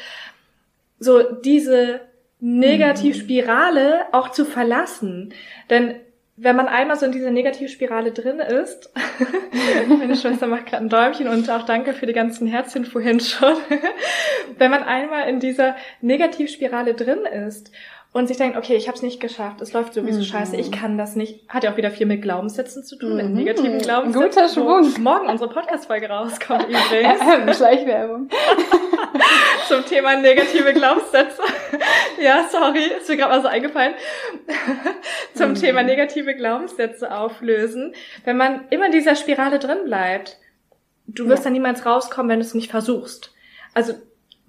so diese Negativspirale auch zu verlassen. Denn wenn man einmal so in dieser Negativspirale drin ist, meine Schwester macht gerade ein Däumchen und auch danke für die ganzen Herzchen vorhin schon, wenn man einmal in dieser Negativspirale drin ist und sich denkt, okay, ich habe es nicht geschafft, es läuft sowieso mhm. scheiße, ich kann das nicht. Hat ja auch wieder viel mit Glaubenssätzen zu tun, mhm. mit negativen Glaubenssätzen. Guter Schwung. Morgen unsere Podcast-Folge rauskommt übrigens. Ähm, Schleichwerbung. Zum Thema negative Glaubenssätze. ja, sorry, ist mir gerade mal so eingefallen. Zum mhm. Thema negative Glaubenssätze auflösen. Wenn man immer in dieser Spirale drin bleibt, du wirst ja. dann niemals rauskommen, wenn du es nicht versuchst. Also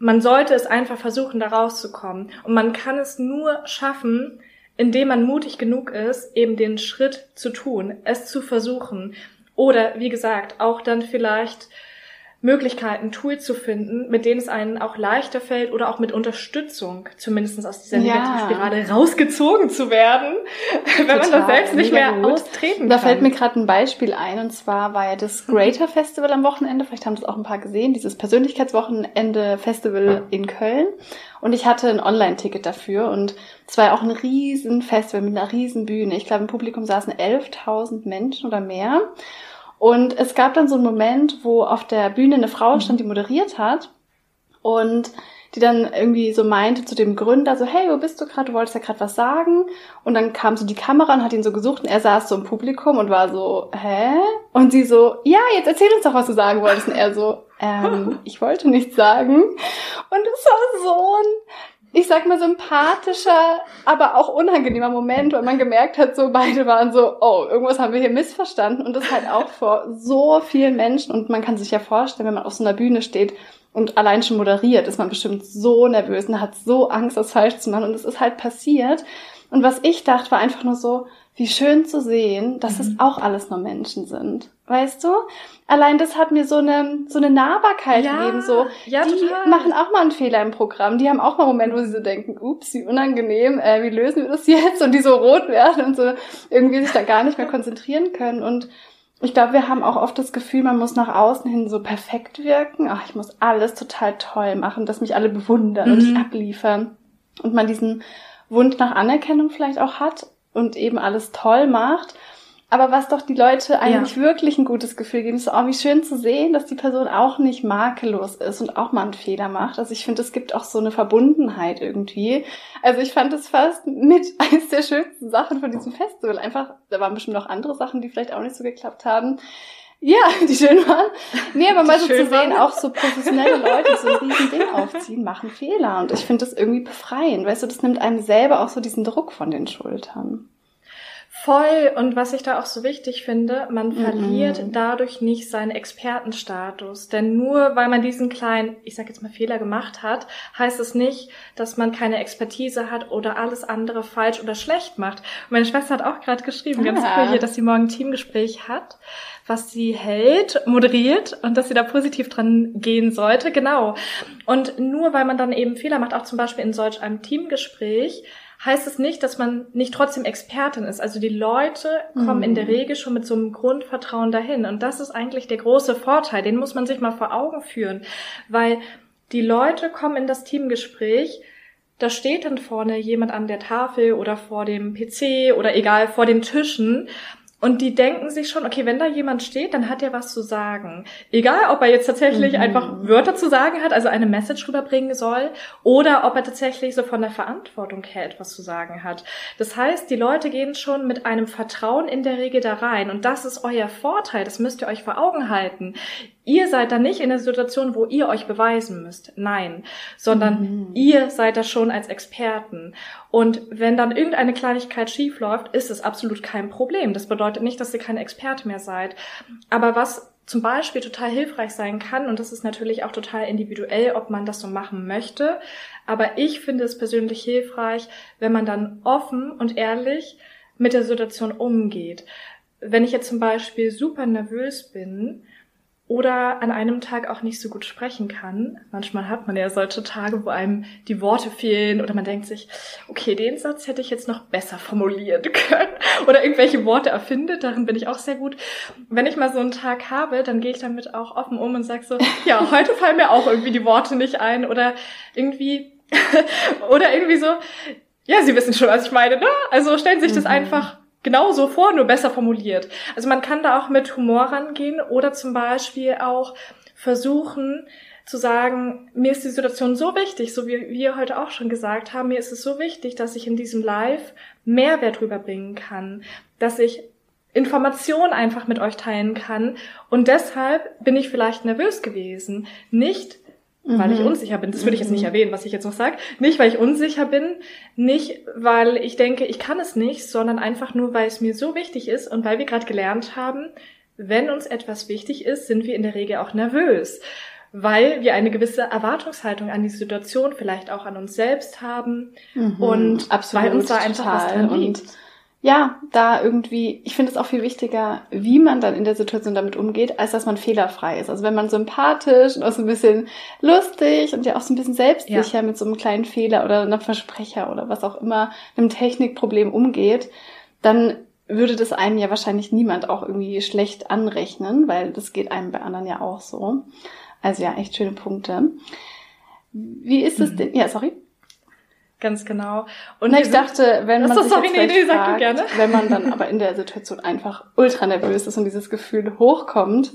man sollte es einfach versuchen, da rauszukommen. Und man kann es nur schaffen, indem man mutig genug ist, eben den Schritt zu tun, es zu versuchen. Oder, wie gesagt, auch dann vielleicht Möglichkeiten, Tools zu finden, mit denen es einen auch leichter fällt oder auch mit Unterstützung, zumindest aus dieser Negativspirale ja. rausgezogen zu werden, wenn Total, man das selbst nicht mehr gut. austreten da kann. Da fällt mir gerade ein Beispiel ein und zwar war ja das Greater Festival am Wochenende, vielleicht haben das auch ein paar gesehen, dieses Persönlichkeitswochenende Festival in Köln und ich hatte ein Online-Ticket dafür und es war ja auch ein riesen Festival mit einer riesen Bühne. Ich glaube, im Publikum saßen 11.000 Menschen oder mehr. Und es gab dann so einen Moment, wo auf der Bühne eine Frau stand, die moderiert hat und die dann irgendwie so meinte zu dem Gründer so, hey, wo bist du gerade? Du wolltest ja gerade was sagen. Und dann kam so die Kamera und hat ihn so gesucht und er saß so im Publikum und war so, hä? Und sie so, ja, jetzt erzähl uns doch, was du sagen wolltest. Und er so, ähm, ich wollte nichts sagen. Und es war so ein ich sag mal, sympathischer, aber auch unangenehmer Moment, weil man gemerkt hat, so beide waren so, oh, irgendwas haben wir hier missverstanden und das halt auch vor so vielen Menschen und man kann sich ja vorstellen, wenn man auf so einer Bühne steht und allein schon moderiert, ist man bestimmt so nervös und hat so Angst, das falsch zu machen und es ist halt passiert. Und was ich dachte, war einfach nur so, wie schön zu sehen, dass mhm. es auch alles nur Menschen sind. Weißt du? Allein das hat mir so eine, so eine Nahbarkeit ja, gegeben. So, ja, die total. machen auch mal einen Fehler im Programm. Die haben auch mal Momente, wo sie so denken, ups, wie unangenehm, äh, wie lösen wir das jetzt? Und die so rot werden und so irgendwie sich da gar nicht mehr konzentrieren können. Und ich glaube, wir haben auch oft das Gefühl, man muss nach außen hin so perfekt wirken. Ach, ich muss alles total toll machen, dass mich alle bewundern mhm. und ich abliefern. Und man diesen Wunsch nach Anerkennung vielleicht auch hat und eben alles toll macht. Aber was doch die Leute eigentlich ja. wirklich ein gutes Gefühl geben, ist, oh, wie schön zu sehen, dass die Person auch nicht makellos ist und auch mal einen Fehler macht. Also ich finde, es gibt auch so eine Verbundenheit irgendwie. Also ich fand es fast mit eines der schönsten Sachen von diesem Festival. Einfach, da waren bestimmt noch andere Sachen, die vielleicht auch nicht so geklappt haben. Ja, die schön waren. Nee, aber mal so zu sehen, auch so professionelle Leute, die so ein riesen Ding aufziehen, machen Fehler. Und ich finde das irgendwie befreiend. Weißt du, das nimmt einem selber auch so diesen Druck von den Schultern. Voll. Und was ich da auch so wichtig finde, man verliert dadurch nicht seinen Expertenstatus. Denn nur weil man diesen kleinen, ich sag jetzt mal Fehler gemacht hat, heißt es nicht, dass man keine Expertise hat oder alles andere falsch oder schlecht macht. Und meine Schwester hat auch gerade geschrieben, ah. ganz cool hier, dass sie morgen ein Teamgespräch hat, was sie hält, moderiert und dass sie da positiv dran gehen sollte. Genau. Und nur weil man dann eben Fehler macht, auch zum Beispiel in solch einem Teamgespräch, heißt es nicht, dass man nicht trotzdem Expertin ist. Also die Leute kommen mhm. in der mhm. Regel schon mit so einem Grundvertrauen dahin. Und das ist eigentlich der große Vorteil. Den muss man sich mal vor Augen führen. Weil die Leute kommen in das Teamgespräch, da steht dann vorne jemand an der Tafel oder vor dem PC oder egal, vor den Tischen Und die denken sich schon, okay, wenn da jemand steht, dann hat er was zu sagen. Egal, ob er jetzt tatsächlich mhm. einfach Wörter zu sagen hat, also eine Message rüberbringen soll, oder ob er tatsächlich so von der Verantwortung her etwas zu sagen hat. Das heißt, die Leute gehen schon mit einem Vertrauen in der Regel da rein. Und das ist euer Vorteil, das müsst ihr euch vor Augen halten. Ihr seid da nicht in der Situation, wo ihr euch beweisen müsst. Nein, sondern mhm. ihr seid da schon als Experten. Und wenn dann irgendeine Kleinigkeit schief läuft, ist es absolut kein Problem. Das bedeutet nicht, dass ihr kein Experte mehr seid. Aber was zum Beispiel total hilfreich sein kann, und das ist natürlich auch total individuell, ob man das so machen möchte, aber ich finde es persönlich hilfreich, wenn man dann offen und ehrlich mit der Situation umgeht. Wenn ich jetzt zum Beispiel super nervös bin, oder an einem Tag auch nicht so gut sprechen kann. Manchmal hat man ja solche Tage, wo einem die Worte fehlen oder man denkt sich, okay, den Satz hätte ich jetzt noch besser formulieren können oder irgendwelche Worte erfindet, darin bin ich auch sehr gut. Wenn ich mal so einen Tag habe, dann gehe ich damit auch offen um und sage so, ja, heute fallen mir auch irgendwie die Worte nicht ein oder irgendwie oder irgendwie so, ja, Sie wissen schon, was ich meine, ne? Also stellen Sie sich das mhm. einfach genauso vor, nur besser formuliert. Also man kann da auch mit Humor rangehen oder zum Beispiel auch versuchen zu sagen, mir ist die Situation so wichtig, so wie wir heute auch schon gesagt haben, mir ist es so wichtig, dass ich in diesem Live Mehrwert rüberbringen kann, dass ich Informationen einfach mit euch teilen kann. Und deshalb bin ich vielleicht nervös gewesen. Nicht, weil ich mhm. unsicher bin. Das würde ich jetzt nicht mhm. erwähnen, was ich jetzt noch sage. Nicht, weil ich unsicher bin, nicht, weil ich denke, ich kann es nicht, sondern einfach nur, weil es mir so wichtig ist und weil wir gerade gelernt haben, wenn uns etwas wichtig ist, sind wir in der Regel auch nervös, weil wir eine gewisse Erwartungshaltung an die Situation, vielleicht auch an uns selbst haben mhm, und absolut, weil uns da einfach was dran liegt ja, da irgendwie, ich finde es auch viel wichtiger, wie man dann in der Situation damit umgeht, als dass man fehlerfrei ist. Also wenn man sympathisch und auch so ein bisschen lustig und ja auch so ein bisschen selbstsicher ja. mit so einem kleinen Fehler oder einem Versprecher oder was auch immer, einem Technikproblem umgeht, dann würde das einem ja wahrscheinlich niemand auch irgendwie schlecht anrechnen, weil das geht einem bei anderen ja auch so. Also ja, echt schöne Punkte. Wie ist es mhm. denn? Ja, sorry. Ganz genau. Und Na, ich dachte, wenn man sich jetzt nee, fragt, wenn man dann aber in der Situation einfach ultra nervös ist und dieses Gefühl hochkommt,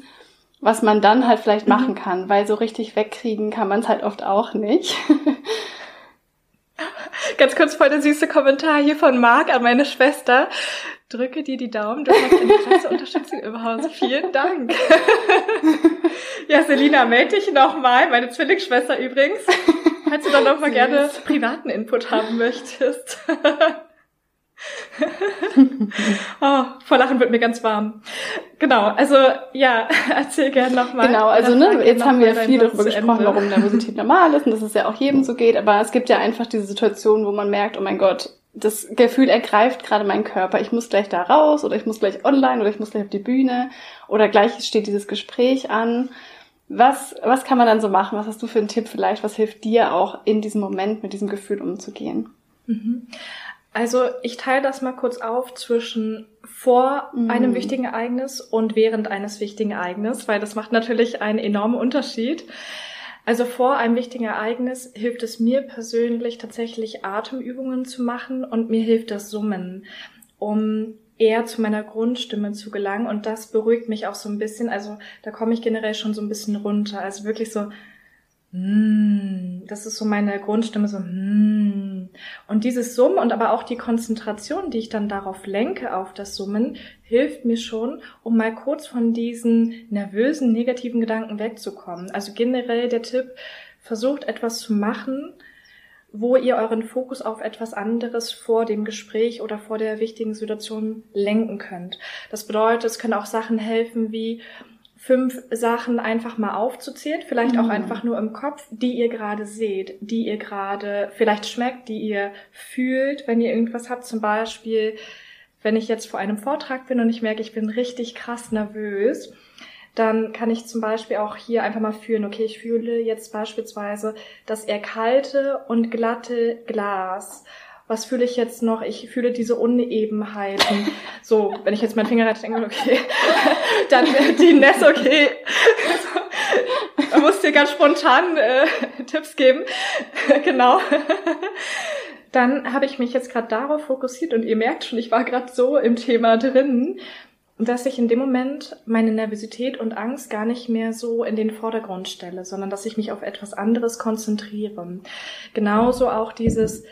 was man dann halt vielleicht mhm. machen kann, weil so richtig wegkriegen kann man es halt oft auch nicht. Ganz kurz voll der süße Kommentar hier von Marc an meine Schwester. Drücke dir die Daumen, du hast eine klasse Unterstützung im Haus. Vielen Dank. ja, Selina, melde dich nochmal, meine Zwillingsschwester übrigens. Falls du dann noch mal gerne privaten Input haben möchtest. oh, vor Lachen wird mir ganz warm. Genau, also ja, erzähl gerne nochmal. Genau, also ne, jetzt haben wir viel darüber gesprochen, warum Nervosität normal ist und dass es ja auch jedem so geht, aber es gibt ja einfach diese Situation, wo man merkt, oh mein Gott, das Gefühl ergreift gerade meinen Körper. Ich muss gleich da raus oder ich muss gleich online oder ich muss gleich auf die Bühne oder gleich steht dieses Gespräch an was, was kann man dann so machen? Was hast du für einen Tipp vielleicht? Was hilft dir auch in diesem Moment mit diesem Gefühl umzugehen? Mhm. Also ich teile das mal kurz auf zwischen vor mhm. einem wichtigen Ereignis und während eines wichtigen Ereignisses, weil das macht natürlich einen enormen Unterschied. Also vor einem wichtigen Ereignis hilft es mir persönlich tatsächlich Atemübungen zu machen und mir hilft das Summen, um eher zu meiner Grundstimme zu gelangen und das beruhigt mich auch so ein bisschen. Also da komme ich generell schon so ein bisschen runter. Also wirklich so, mm, das ist so meine Grundstimme, so mm. und dieses Summen und aber auch die Konzentration, die ich dann darauf lenke, auf das Summen, hilft mir schon, um mal kurz von diesen nervösen, negativen Gedanken wegzukommen. Also generell der Tipp, versucht etwas zu machen, wo ihr euren Fokus auf etwas anderes vor dem Gespräch oder vor der wichtigen Situation lenken könnt. Das bedeutet, es können auch Sachen helfen wie fünf Sachen einfach mal aufzuzählen, vielleicht auch mhm. einfach nur im Kopf, die ihr gerade seht, die ihr gerade vielleicht schmeckt, die ihr fühlt, wenn ihr irgendwas habt, zum Beispiel, wenn ich jetzt vor einem Vortrag bin und ich merke, ich bin richtig krass nervös, dann kann ich zum Beispiel auch hier einfach mal fühlen, okay, ich fühle jetzt beispielsweise das eher kalte und glatte Glas. Was fühle ich jetzt noch? Ich fühle diese Unebenheiten. So, wenn ich jetzt meinen Finger reite, denke okay, dann die Ness, okay. Man muss dir ganz spontan äh, Tipps geben. genau. Dann habe ich mich jetzt gerade darauf fokussiert und ihr merkt schon, ich war gerade so im Thema drin, dass ich in dem Moment meine Nervosität und Angst gar nicht mehr so in den Vordergrund stelle, sondern dass ich mich auf etwas anderes konzentriere. Genauso auch dieses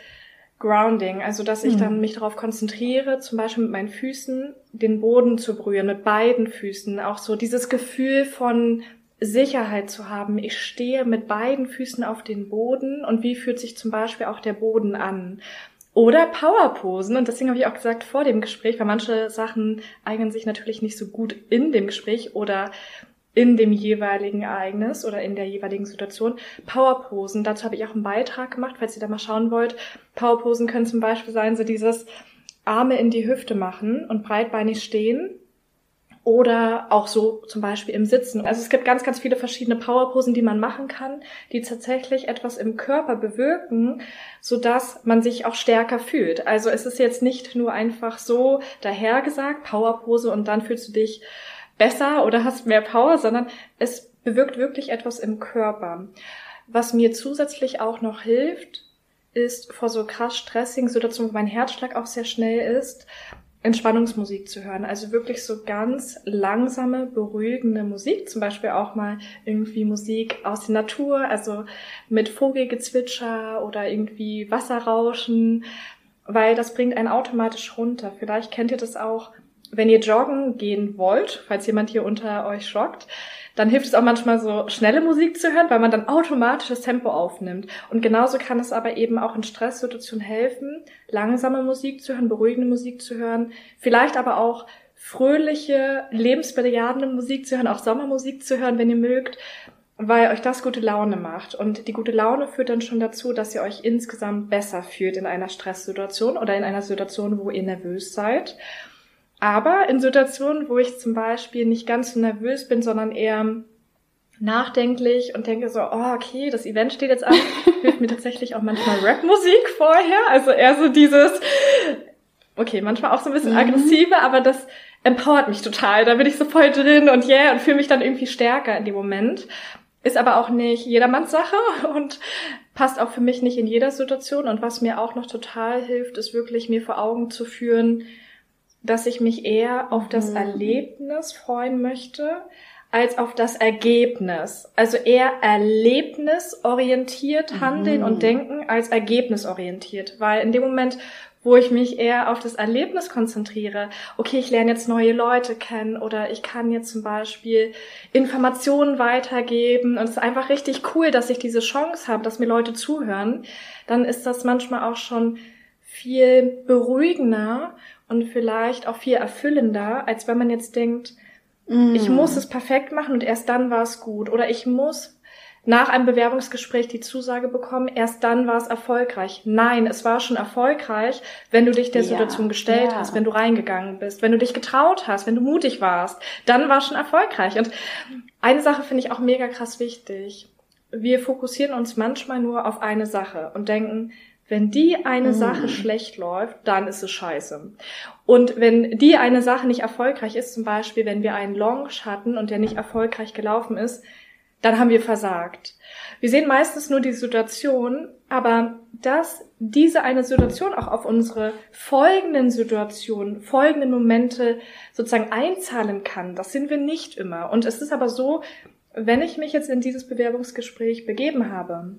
Grounding, also dass ich dann mhm. mich darauf konzentriere, zum Beispiel mit meinen Füßen den Boden zu berühren, mit beiden Füßen, auch so dieses Gefühl von Sicherheit zu haben. Ich stehe mit beiden Füßen auf den Boden und wie fühlt sich zum Beispiel auch der Boden an? Oder Powerposen. Und deswegen habe ich auch gesagt vor dem Gespräch, weil manche Sachen eignen sich natürlich nicht so gut in dem Gespräch oder in dem jeweiligen Ereignis oder in der jeweiligen Situation. Powerposen, dazu habe ich auch einen Beitrag gemacht, falls ihr da mal schauen wollt. Powerposen können zum Beispiel sein, so dieses Arme in die Hüfte machen und breitbeinig stehen oder auch so zum Beispiel im Sitzen. Also es gibt ganz, ganz viele verschiedene Powerposen, die man machen kann, die tatsächlich etwas im Körper bewirken, so dass man sich auch stärker fühlt. Also es ist jetzt nicht nur einfach so dahergesagt, Powerpose und dann fühlst du dich besser oder hast mehr Power, sondern es bewirkt wirklich etwas im Körper. Was mir zusätzlich auch noch hilft, ist vor so krass stressigen Situationen, wo mein Herzschlag auch sehr schnell ist, Entspannungsmusik zu hören. Also wirklich so ganz langsame, beruhigende Musik. Zum Beispiel auch mal irgendwie Musik aus der Natur, also mit Vogelgezwitscher oder irgendwie Wasserrauschen, weil das bringt einen automatisch runter. Vielleicht kennt ihr das auch, wenn ihr joggen gehen wollt, falls jemand hier unter euch joggt, dann hilft es auch manchmal so schnelle Musik zu hören, weil man dann automatisch das Tempo aufnimmt. Und genauso kann es aber eben auch in Stresssituationen helfen, langsame Musik zu hören, beruhigende Musik zu hören, vielleicht aber auch fröhliche, lebensbejahende Musik zu hören, auch Sommermusik zu hören, wenn ihr mögt, weil euch das gute Laune macht. Und die gute Laune führt dann schon dazu, dass ihr euch insgesamt besser fühlt in einer Stresssituation oder in einer Situation, wo ihr nervös seid. Aber in Situationen, wo ich zum Beispiel nicht ganz so nervös bin, sondern eher nachdenklich und denke so, oh, okay, das Event steht jetzt an, hilft mir tatsächlich auch manchmal Rapmusik vorher. Also eher so dieses, okay, manchmal auch so ein bisschen mhm. aggressive, aber das empowert mich total. Da bin ich so voll drin und yeah und fühle mich dann irgendwie stärker in dem Moment. Ist aber auch nicht jedermanns Sache und passt auch für mich nicht in jeder Situation. Und was mir auch noch total hilft, ist wirklich mir vor Augen zu führen, dass ich mich eher auf das mhm. Erlebnis freuen möchte, als auf das Ergebnis. Also eher erlebnisorientiert handeln mhm. und denken als ergebnisorientiert. Weil in dem Moment, wo ich mich eher auf das Erlebnis konzentriere, okay, ich lerne jetzt neue Leute kennen oder ich kann jetzt zum Beispiel Informationen weitergeben und es ist einfach richtig cool, dass ich diese Chance habe, dass mir Leute zuhören, dann ist das manchmal auch schon viel beruhigender und vielleicht auch viel erfüllender, als wenn man jetzt denkt, mm. ich muss es perfekt machen und erst dann war es gut. Oder ich muss nach einem Bewerbungsgespräch die Zusage bekommen, erst dann war es erfolgreich. Nein, es war schon erfolgreich, wenn du dich der ja, Situation gestellt ja. hast, wenn du reingegangen bist, wenn du dich getraut hast, wenn du mutig warst, dann war es schon erfolgreich. Und eine Sache finde ich auch mega krass wichtig. Wir fokussieren uns manchmal nur auf eine Sache und denken, wenn die eine Sache mm. schlecht läuft, dann ist es scheiße. Und wenn die eine Sache nicht erfolgreich ist, zum Beispiel wenn wir einen Launch hatten und der nicht erfolgreich gelaufen ist, dann haben wir versagt. Wir sehen meistens nur die Situation, aber dass diese eine Situation auch auf unsere folgenden Situationen, folgenden Momente sozusagen einzahlen kann, das sind wir nicht immer. Und es ist aber so, wenn ich mich jetzt in dieses Bewerbungsgespräch begeben habe,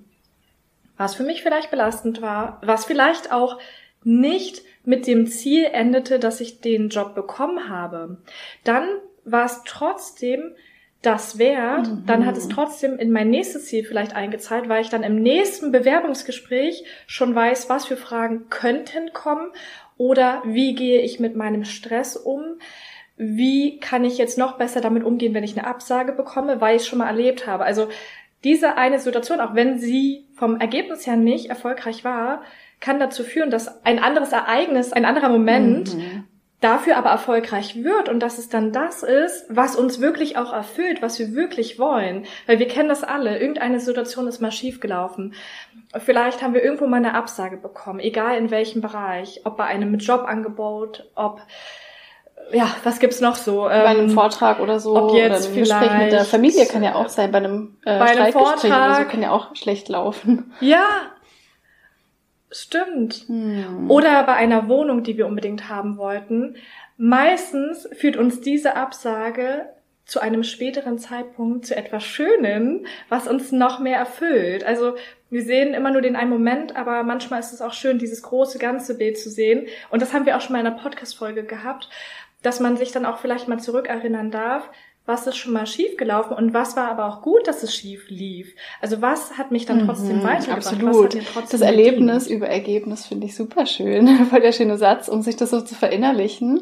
was für mich vielleicht belastend war, was vielleicht auch nicht mit dem Ziel endete, dass ich den Job bekommen habe, dann war es trotzdem das wert, mhm. dann hat es trotzdem in mein nächstes Ziel vielleicht eingezahlt, weil ich dann im nächsten Bewerbungsgespräch schon weiß, was für Fragen könnten kommen oder wie gehe ich mit meinem Stress um, wie kann ich jetzt noch besser damit umgehen, wenn ich eine Absage bekomme, weil ich es schon mal erlebt habe. Also diese eine Situation, auch wenn sie vom Ergebnis her nicht erfolgreich war, kann dazu führen, dass ein anderes Ereignis, ein anderer Moment mhm. dafür aber erfolgreich wird und dass es dann das ist, was uns wirklich auch erfüllt, was wir wirklich wollen. Weil wir kennen das alle. Irgendeine Situation ist mal schiefgelaufen. Vielleicht haben wir irgendwo mal eine Absage bekommen, egal in welchem Bereich, ob bei einem Jobangebot, ob ja, was gibt's noch so? bei einem ähm, Vortrag oder so. Ob jetzt oder ein Gespräch mit der Familie kann ja auch sein, bei einem, äh, bei einem Vortrag oder so kann ja auch schlecht laufen. Ja, stimmt. Hm. Oder bei einer Wohnung, die wir unbedingt haben wollten. meistens führt uns diese Absage zu einem späteren Zeitpunkt zu etwas Schönem, was uns noch mehr erfüllt. Also wir sehen immer nur den einen Moment, aber manchmal ist es auch schön, dieses große ganze Bild zu sehen. Und das haben wir auch schon mal in einer Podcast-Folge gehabt, dass man sich dann auch vielleicht mal zurückerinnern darf, was ist schon mal schief gelaufen und was war aber auch gut, dass es schief lief. Also was hat mich dann trotzdem mhm, weitergebracht? Absolut. das Erlebnis über Ergebnis finde ich super schön. Voll der schöne Satz, um sich das so zu verinnerlichen.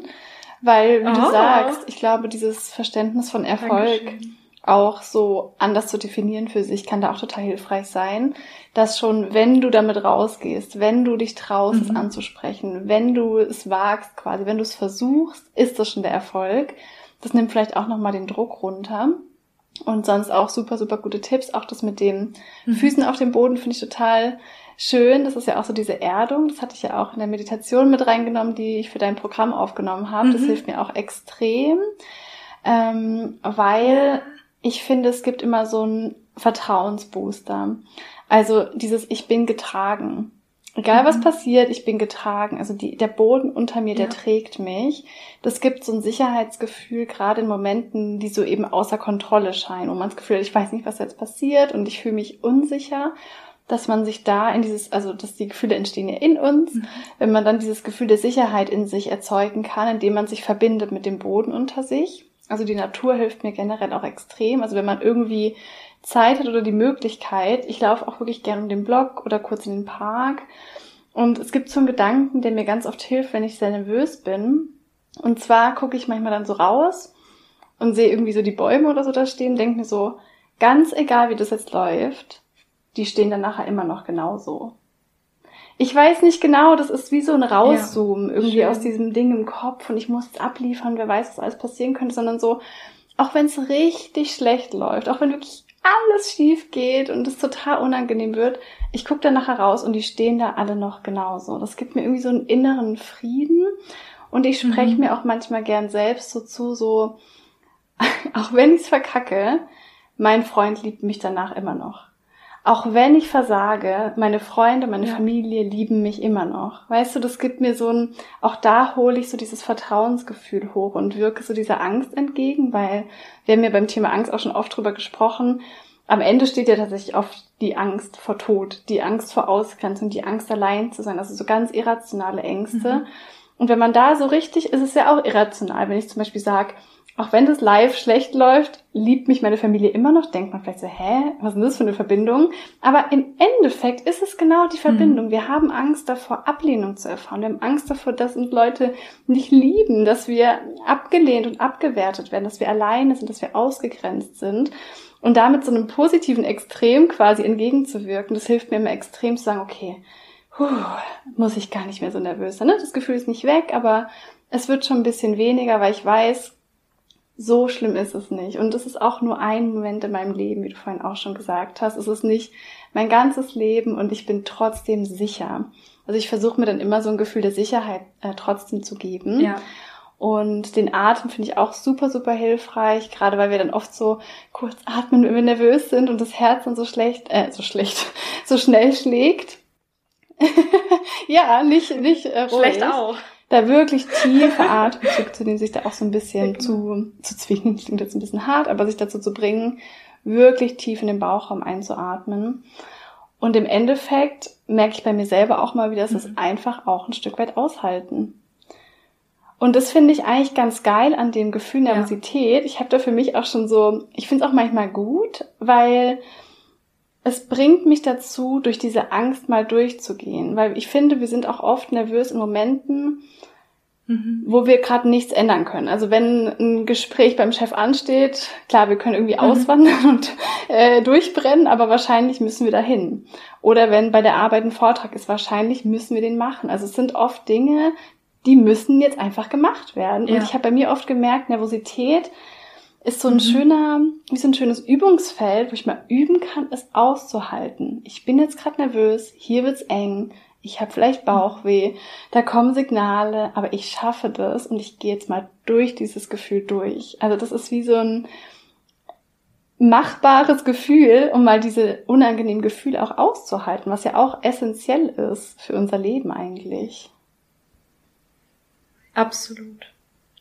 Weil, wie oh. du sagst, ich glaube, dieses Verständnis von Erfolg Dankeschön. Auch so anders zu definieren für sich kann da auch total hilfreich sein. Dass schon, wenn du damit rausgehst, wenn du dich traust, mhm. es anzusprechen, wenn du es wagst quasi, wenn du es versuchst, ist das schon der Erfolg. Das nimmt vielleicht auch nochmal den Druck runter. Und sonst auch super, super gute Tipps. Auch das mit den mhm. Füßen auf dem Boden finde ich total schön. Das ist ja auch so diese Erdung. Das hatte ich ja auch in der Meditation mit reingenommen, die ich für dein Programm aufgenommen habe. Mhm. Das hilft mir auch extrem, ähm, weil ich finde, es gibt immer so einen Vertrauensbooster. Also dieses Ich bin getragen. Egal was mhm. passiert, ich bin getragen. Also die, der Boden unter mir, der ja. trägt mich. Das gibt so ein Sicherheitsgefühl, gerade in Momenten, die so eben außer Kontrolle scheinen, wo man das Gefühl hat, ich weiß nicht, was jetzt passiert und ich fühle mich unsicher dass man sich da in dieses, also dass die Gefühle entstehen ja in uns, mhm. wenn man dann dieses Gefühl der Sicherheit in sich erzeugen kann, indem man sich verbindet mit dem Boden unter sich. Also die Natur hilft mir generell auch extrem. Also wenn man irgendwie Zeit hat oder die Möglichkeit, ich laufe auch wirklich gerne um den Block oder kurz in den Park. Und es gibt so einen Gedanken, der mir ganz oft hilft, wenn ich sehr nervös bin. Und zwar gucke ich manchmal dann so raus und sehe irgendwie so die Bäume oder so da stehen, denke mir so, ganz egal wie das jetzt läuft, die stehen dann nachher immer noch genauso. Ich weiß nicht genau, das ist wie so ein Rauszoomen ja, irgendwie schön. aus diesem Ding im Kopf und ich muss es abliefern, wer weiß, was alles passieren könnte, sondern so, auch wenn es richtig schlecht läuft, auch wenn wirklich alles schief geht und es total unangenehm wird, ich gucke dann nachher raus und die stehen da alle noch genauso. Das gibt mir irgendwie so einen inneren Frieden und ich spreche mhm. mir auch manchmal gern selbst so zu, so, auch wenn ich es verkacke, mein Freund liebt mich danach immer noch auch wenn ich versage, meine Freunde, meine ja. Familie lieben mich immer noch. Weißt du, das gibt mir so ein, auch da hole ich so dieses Vertrauensgefühl hoch und wirke so dieser Angst entgegen, weil wir haben ja beim Thema Angst auch schon oft drüber gesprochen. Am Ende steht ja tatsächlich oft die Angst vor Tod, die Angst vor Ausgrenzung, die Angst allein zu sein, also so ganz irrationale Ängste. Mhm. Und wenn man da so richtig, ist es ja auch irrational, wenn ich zum Beispiel sage, auch wenn das live schlecht läuft, liebt mich meine Familie immer noch. Denkt man vielleicht so, hä, was ist denn das für eine Verbindung? Aber im Endeffekt ist es genau die Verbindung. Mhm. Wir haben Angst davor, Ablehnung zu erfahren. Wir haben Angst davor, dass uns Leute nicht lieben, dass wir abgelehnt und abgewertet werden, dass wir alleine sind, dass wir ausgegrenzt sind. Und damit so einem positiven Extrem quasi entgegenzuwirken, das hilft mir immer extrem zu sagen, okay, puh, muss ich gar nicht mehr so nervös sein. Ne? Das Gefühl ist nicht weg, aber es wird schon ein bisschen weniger, weil ich weiß, so schlimm ist es nicht. Und es ist auch nur ein Moment in meinem Leben, wie du vorhin auch schon gesagt hast. Es ist nicht mein ganzes Leben und ich bin trotzdem sicher. Also ich versuche mir dann immer so ein Gefühl der Sicherheit äh, trotzdem zu geben. Ja. Und den Atem finde ich auch super, super hilfreich, gerade weil wir dann oft so kurz atmen, wenn wir nervös sind und das Herz dann so schlecht, äh, so schlecht, so schnell schlägt. ja, nicht, nicht äh, ruhig. Schlecht auch da wirklich tiefe Atemzüge zu nehmen, sich da auch so ein bisschen zu, zu zwingen, klingt jetzt ein bisschen hart, aber sich dazu zu bringen, wirklich tief in den Bauchraum einzuatmen. Und im Endeffekt merke ich bei mir selber auch mal wieder, dass es mhm. einfach auch ein Stück weit aushalten. Und das finde ich eigentlich ganz geil an dem Gefühl Nervosität. Ja. Ich habe da für mich auch schon so, ich finde es auch manchmal gut, weil es bringt mich dazu, durch diese Angst mal durchzugehen. Weil ich finde, wir sind auch oft nervös in Momenten, mhm. wo wir gerade nichts ändern können. Also wenn ein Gespräch beim Chef ansteht, klar, wir können irgendwie mhm. auswandern und äh, durchbrennen, aber wahrscheinlich müssen wir dahin. Oder wenn bei der Arbeit ein Vortrag ist, wahrscheinlich müssen wir den machen. Also es sind oft Dinge, die müssen jetzt einfach gemacht werden. Ja. Und ich habe bei mir oft gemerkt, Nervosität ist so ein mhm. schöner, wie so ein schönes Übungsfeld, wo ich mal üben kann, es auszuhalten. Ich bin jetzt gerade nervös, hier wird's eng, ich habe vielleicht Bauchweh, da kommen Signale, aber ich schaffe das und ich gehe jetzt mal durch dieses Gefühl durch. Also das ist wie so ein machbares Gefühl, um mal diese unangenehmen Gefühle auch auszuhalten, was ja auch essentiell ist für unser Leben eigentlich. Absolut.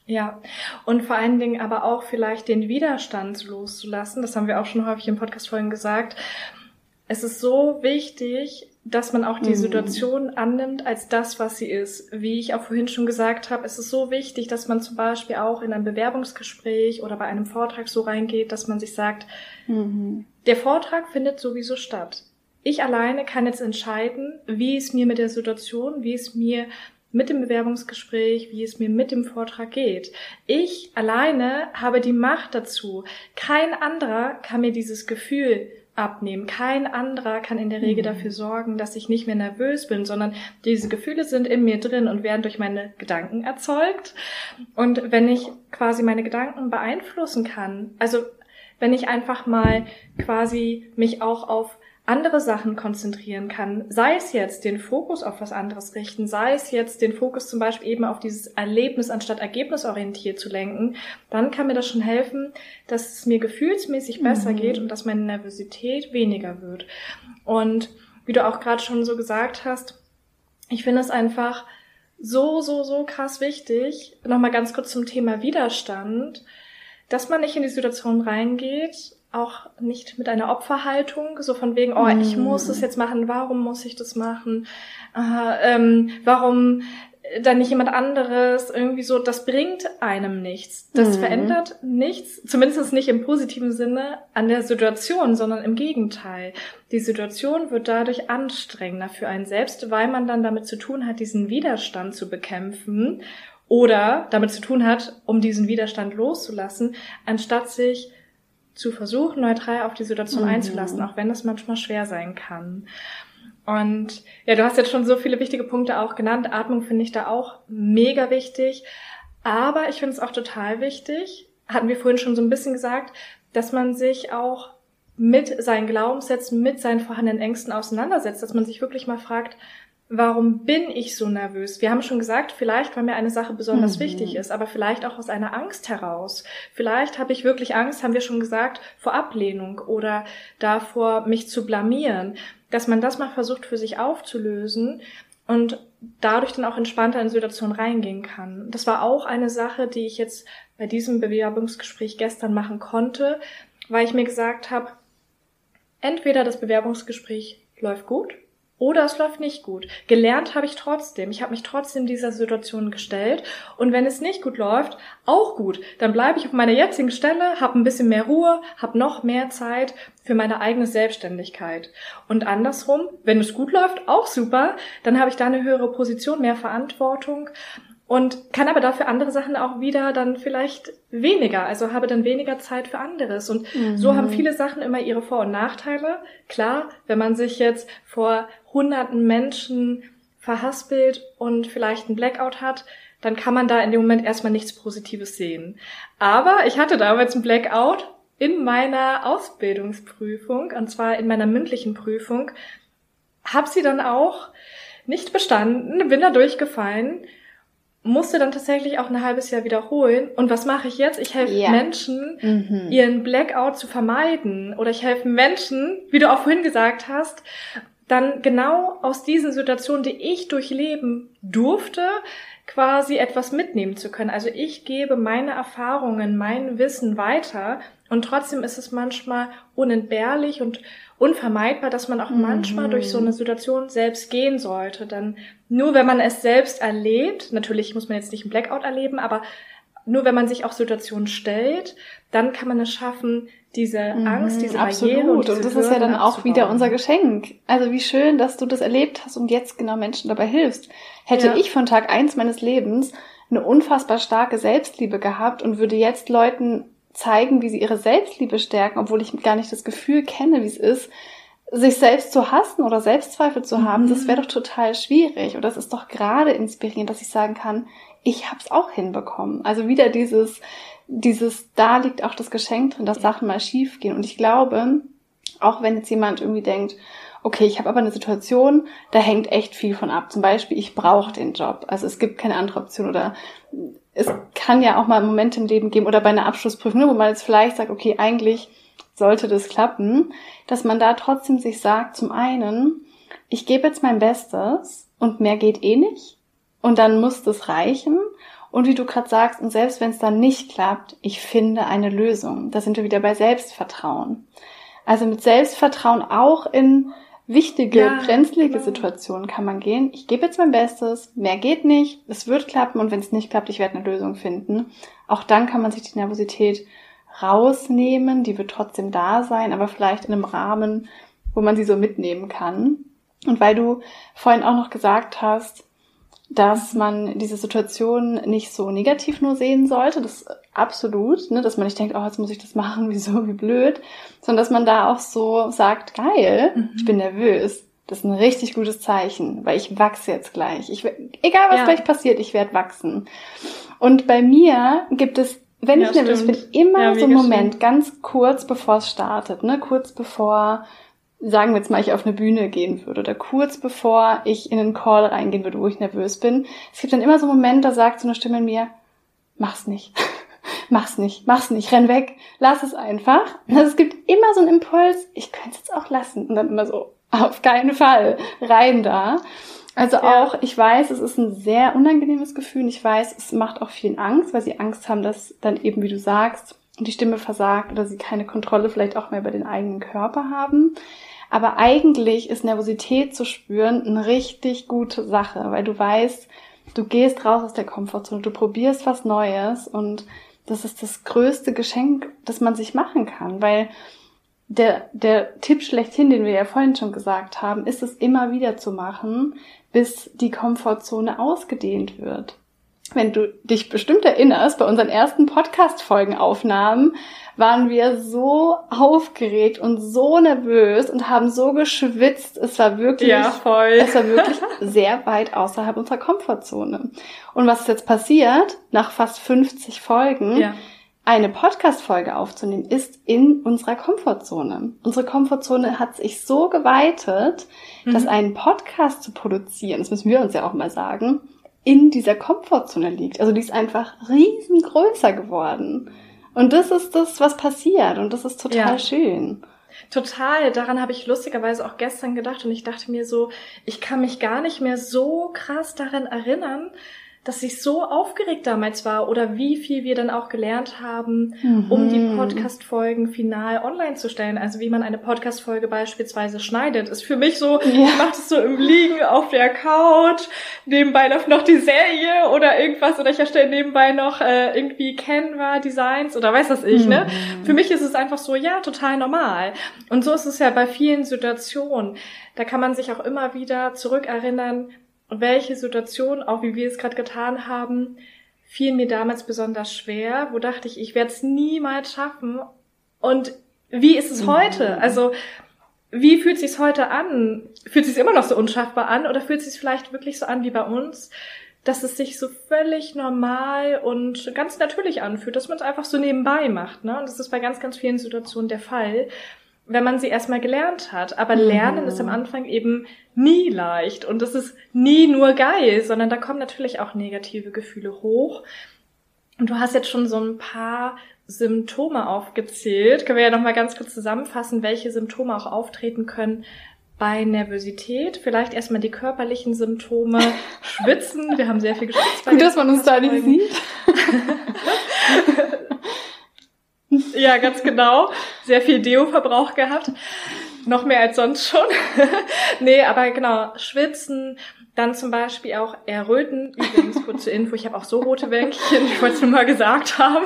Ja, und vor allen Dingen aber auch vielleicht den Widerstand loszulassen. Das haben wir auch schon häufig im Podcast vorhin gesagt. Es ist so wichtig, dass man auch die mhm. Situation annimmt als das, was sie ist. Wie ich auch vorhin schon gesagt habe, es ist so wichtig, dass man zum Beispiel auch in ein Bewerbungsgespräch oder bei einem Vortrag so reingeht, dass man sich sagt, mhm. der Vortrag findet sowieso statt. Ich alleine kann jetzt entscheiden, wie es mir mit der Situation, wie es mir mit dem Bewerbungsgespräch, wie es mir mit dem Vortrag geht. Ich alleine habe die Macht dazu. Kein anderer kann mir dieses Gefühl abnehmen. Kein anderer kann in der Regel mhm. dafür sorgen, dass ich nicht mehr nervös bin, sondern diese Gefühle sind in mir drin und werden durch meine Gedanken erzeugt. Und wenn ich quasi meine Gedanken beeinflussen kann, also wenn ich einfach mal quasi mich auch auf andere Sachen konzentrieren kann, sei es jetzt den Fokus auf was anderes richten, sei es jetzt den Fokus zum Beispiel eben auf dieses Erlebnis anstatt ergebnisorientiert zu lenken, dann kann mir das schon helfen, dass es mir gefühlsmäßig besser mhm. geht und dass meine Nervosität weniger wird. Und wie du auch gerade schon so gesagt hast, ich finde es einfach so, so, so krass wichtig, nochmal ganz kurz zum Thema Widerstand, dass man nicht in die Situation reingeht auch nicht mit einer Opferhaltung, so von wegen, oh, ich mm. muss es jetzt machen, warum muss ich das machen, äh, ähm, warum dann nicht jemand anderes, irgendwie so, das bringt einem nichts. Das mhm. verändert nichts, zumindest nicht im positiven Sinne, an der Situation, sondern im Gegenteil. Die Situation wird dadurch anstrengender für einen selbst, weil man dann damit zu tun hat, diesen Widerstand zu bekämpfen oder damit zu tun hat, um diesen Widerstand loszulassen, anstatt sich zu versuchen, neutral auf die Situation mhm. einzulassen, auch wenn es manchmal schwer sein kann. Und ja, du hast jetzt schon so viele wichtige Punkte auch genannt. Atmung finde ich da auch mega wichtig. Aber ich finde es auch total wichtig, hatten wir vorhin schon so ein bisschen gesagt, dass man sich auch mit seinen Glaubenssätzen, mit seinen vorhandenen Ängsten auseinandersetzt, dass man sich wirklich mal fragt, warum bin ich so nervös? Wir haben schon gesagt, vielleicht, weil mir eine Sache besonders mhm. wichtig ist, aber vielleicht auch aus einer Angst heraus. Vielleicht habe ich wirklich Angst, haben wir schon gesagt, vor Ablehnung oder davor, mich zu blamieren. Dass man das mal versucht für sich aufzulösen und dadurch dann auch entspannter in Situationen reingehen kann. Das war auch eine Sache, die ich jetzt bei diesem Bewerbungsgespräch gestern machen konnte, weil ich mir gesagt habe, entweder das Bewerbungsgespräch läuft gut oder es läuft nicht gut. Gelernt habe ich trotzdem. Ich habe mich trotzdem dieser Situation gestellt. Und wenn es nicht gut läuft, auch gut. Dann bleibe ich auf meiner jetzigen Stelle, habe ein bisschen mehr Ruhe, habe noch mehr Zeit für meine eigene Selbstständigkeit. Und andersrum, wenn es gut läuft, auch super. Dann habe ich da eine höhere Position, mehr Verantwortung und kann aber dafür andere Sachen auch wieder dann vielleicht weniger, also habe dann weniger Zeit für anderes. Und mhm. so haben viele Sachen immer ihre Vor- und Nachteile. Klar, wenn man sich jetzt vor hunderten Menschen verhaspelt und vielleicht einen Blackout hat, dann kann man da in dem Moment erstmal nichts Positives sehen. Aber ich hatte damals einen Blackout in meiner Ausbildungsprüfung, und zwar in meiner mündlichen Prüfung, hab sie dann auch nicht bestanden, bin da durchgefallen musste dann tatsächlich auch ein halbes Jahr wiederholen. Und was mache ich jetzt? Ich helfe ja. Menschen, mhm. ihren Blackout zu vermeiden. Oder ich helfe Menschen, wie du auch vorhin gesagt hast, dann genau aus diesen Situationen, die ich durchleben durfte, quasi etwas mitnehmen zu können. Also ich gebe meine Erfahrungen, mein Wissen weiter und trotzdem ist es manchmal unentbehrlich und unvermeidbar, dass man auch mhm. manchmal durch so eine Situation selbst gehen sollte. Dann nur wenn man es selbst erlebt, natürlich muss man jetzt nicht einen Blackout erleben, aber nur wenn man sich auch Situationen stellt, dann kann man es schaffen, diese mhm, Angst, diese Absolut. Barriere und, und das ist ja dann auch wieder unser Geschenk. Also wie schön, dass du das erlebt hast und jetzt genau Menschen dabei hilfst. Hätte ja. ich von Tag eins meines Lebens eine unfassbar starke Selbstliebe gehabt und würde jetzt Leuten zeigen, wie sie ihre Selbstliebe stärken, obwohl ich gar nicht das Gefühl kenne, wie es ist, sich selbst zu hassen oder Selbstzweifel zu haben, mhm. das wäre doch total schwierig. Und das ist doch gerade inspirierend, dass ich sagen kann, ich habe es auch hinbekommen. Also wieder dieses, dieses, da liegt auch das Geschenk drin, dass Sachen mal schief gehen. Und ich glaube, auch wenn jetzt jemand irgendwie denkt, okay, ich habe aber eine Situation, da hängt echt viel von ab. Zum Beispiel, ich brauche den Job. Also es gibt keine andere Option oder es kann ja auch mal Momente im Leben geben oder bei einer Abschlussprüfung, wo man jetzt vielleicht sagt, okay, eigentlich sollte das klappen, dass man da trotzdem sich sagt, zum einen, ich gebe jetzt mein Bestes und mehr geht eh nicht und dann muss das reichen. Und wie du gerade sagst, und selbst wenn es dann nicht klappt, ich finde eine Lösung. Da sind wir wieder bei Selbstvertrauen. Also mit Selbstvertrauen auch in wichtige, ja, brenzlige genau. Situationen kann man gehen. Ich gebe jetzt mein Bestes, mehr geht nicht, es wird klappen und wenn es nicht klappt, ich werde eine Lösung finden. Auch dann kann man sich die Nervosität rausnehmen, die wird trotzdem da sein, aber vielleicht in einem Rahmen, wo man sie so mitnehmen kann. Und weil du vorhin auch noch gesagt hast, dass man diese Situation nicht so negativ nur sehen sollte, das absolut, ne, dass man nicht denkt, oh, jetzt muss ich das machen, wieso, wie blöd, sondern dass man da auch so sagt, geil, mhm. ich bin nervös. Das ist ein richtig gutes Zeichen, weil ich wachse jetzt gleich. Ich, egal was ja. gleich passiert, ich werde wachsen. Und bei mir gibt es, wenn ja, ich nervös bin, immer ja, so einen Moment, stimmt. ganz kurz bevor es startet, ne, kurz bevor sagen wir jetzt mal, ich auf eine Bühne gehen würde oder kurz bevor ich in einen Call reingehen würde, wo ich nervös bin. Es gibt dann immer so einen Moment, da sagt so eine Stimme in mir, mach's nicht. mach's nicht, mach's nicht, renn weg, lass es einfach. Also es gibt immer so einen Impuls, ich könnte es jetzt auch lassen. Und dann immer so, auf keinen Fall, rein da. Also ja. auch, ich weiß, es ist ein sehr unangenehmes Gefühl. Ich weiß, es macht auch vielen Angst, weil sie Angst haben, dass dann eben, wie du sagst, die Stimme versagt oder sie keine Kontrolle vielleicht auch mehr über den eigenen Körper haben. Aber eigentlich ist Nervosität zu spüren eine richtig gute Sache, weil du weißt, du gehst raus aus der Komfortzone, du probierst was Neues und das ist das größte Geschenk, das man sich machen kann, weil der, der Tipp schlechthin, den wir ja vorhin schon gesagt haben, ist es immer wieder zu machen, bis die Komfortzone ausgedehnt wird wenn du dich bestimmt erinnerst, bei unseren ersten Podcast-Folgenaufnahmen waren wir so aufgeregt und so nervös und haben so geschwitzt. Es war wirklich, ja, es war wirklich sehr weit außerhalb unserer Komfortzone. Und was ist jetzt passiert? Nach fast 50 Folgen, ja. eine Podcast-Folge aufzunehmen, ist in unserer Komfortzone. Unsere Komfortzone hat sich so geweitet, mhm. dass einen Podcast zu produzieren, das müssen wir uns ja auch mal sagen, in dieser Komfortzone liegt. Also die ist einfach riesengrößer geworden. Und das ist das, was passiert. Und das ist total ja. schön. Total. Daran habe ich lustigerweise auch gestern gedacht. Und ich dachte mir so, ich kann mich gar nicht mehr so krass daran erinnern, dass ich so aufgeregt damals war oder wie viel wir dann auch gelernt haben, mhm. um die Podcast-Folgen final online zu stellen. Also wie man eine Podcast-Folge beispielsweise schneidet, ist für mich so, ja. ich mache das so im Liegen auf der Couch, nebenbei läuft noch die Serie oder irgendwas oder ich erstelle nebenbei noch äh, irgendwie Canva-Designs oder weiß das ich, ne? mhm. ne? Für mich ist es einfach so, ja, total normal. Und so ist es ja bei vielen Situationen. Da kann man sich auch immer wieder zurückerinnern, welche Situation, auch wie wir es gerade getan haben, fiel mir damals besonders schwer, wo dachte ich, ich werde es niemals schaffen. Und wie ist es mhm. heute? Also wie fühlt es sich heute an? Fühlt es sich immer noch so unschaffbar an oder fühlt es sich vielleicht wirklich so an wie bei uns, dass es sich so völlig normal und ganz natürlich anfühlt, dass man es einfach so nebenbei macht. Ne? Und das ist bei ganz, ganz vielen Situationen der Fall wenn man sie erstmal gelernt hat. Aber mhm. Lernen ist am Anfang eben nie leicht und es ist nie nur geil, sondern da kommen natürlich auch negative Gefühle hoch. Und du hast jetzt schon so ein paar Symptome aufgezählt. Können wir ja nochmal ganz kurz zusammenfassen, welche Symptome auch auftreten können bei Nervosität. Vielleicht erstmal die körperlichen Symptome. Schwitzen. Wir haben sehr viel geschwitzt. Gut, dass man uns da nicht sieht. Ja, ganz genau. Sehr viel Deo-Verbrauch gehabt. Noch mehr als sonst schon. nee, aber genau, schwitzen, dann zum Beispiel auch erröten. Übrigens, kurze Info, ich habe auch so rote Wänkchen, ich wollte es nur mal gesagt haben.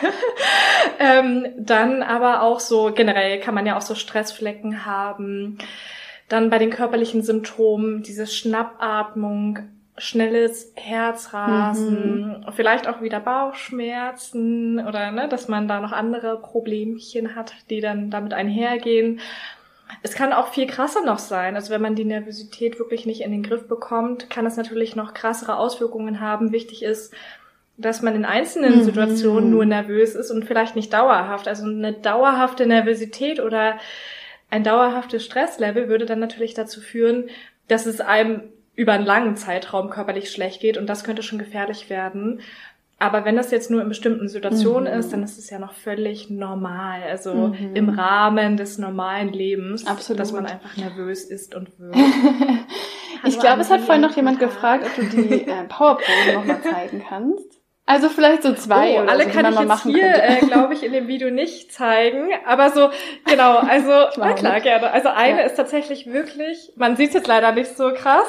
ähm, dann aber auch so, generell kann man ja auch so Stressflecken haben. Dann bei den körperlichen Symptomen, diese Schnappatmung, schnelles Herzrasen, mhm. vielleicht auch wieder Bauchschmerzen oder ne, dass man da noch andere Problemchen hat, die dann damit einhergehen. Es kann auch viel krasser noch sein. Also wenn man die Nervosität wirklich nicht in den Griff bekommt, kann es natürlich noch krassere Auswirkungen haben. Wichtig ist, dass man in einzelnen mhm. Situationen nur nervös ist und vielleicht nicht dauerhaft. Also eine dauerhafte Nervosität oder ein dauerhaftes Stresslevel würde dann natürlich dazu führen, dass es einem über einen langen Zeitraum körperlich schlecht geht und das könnte schon gefährlich werden. Aber wenn das jetzt nur in bestimmten Situationen mhm. ist, dann ist es ja noch völlig normal. Also mhm. im Rahmen des normalen Lebens, Absolut. dass man einfach nervös ist und wird. Ich glaube, es hat vorhin noch jemand gefragt, ob du die äh, Powerpose nochmal zeigen kannst. Also vielleicht so zwei oh, oder alle so, kann man ich jetzt machen hier, äh, glaube ich, in dem Video nicht zeigen. Aber so, genau, also, na klar, gerne. Also eine Ja. ist tatsächlich wirklich, man sieht es jetzt leider nicht so krass.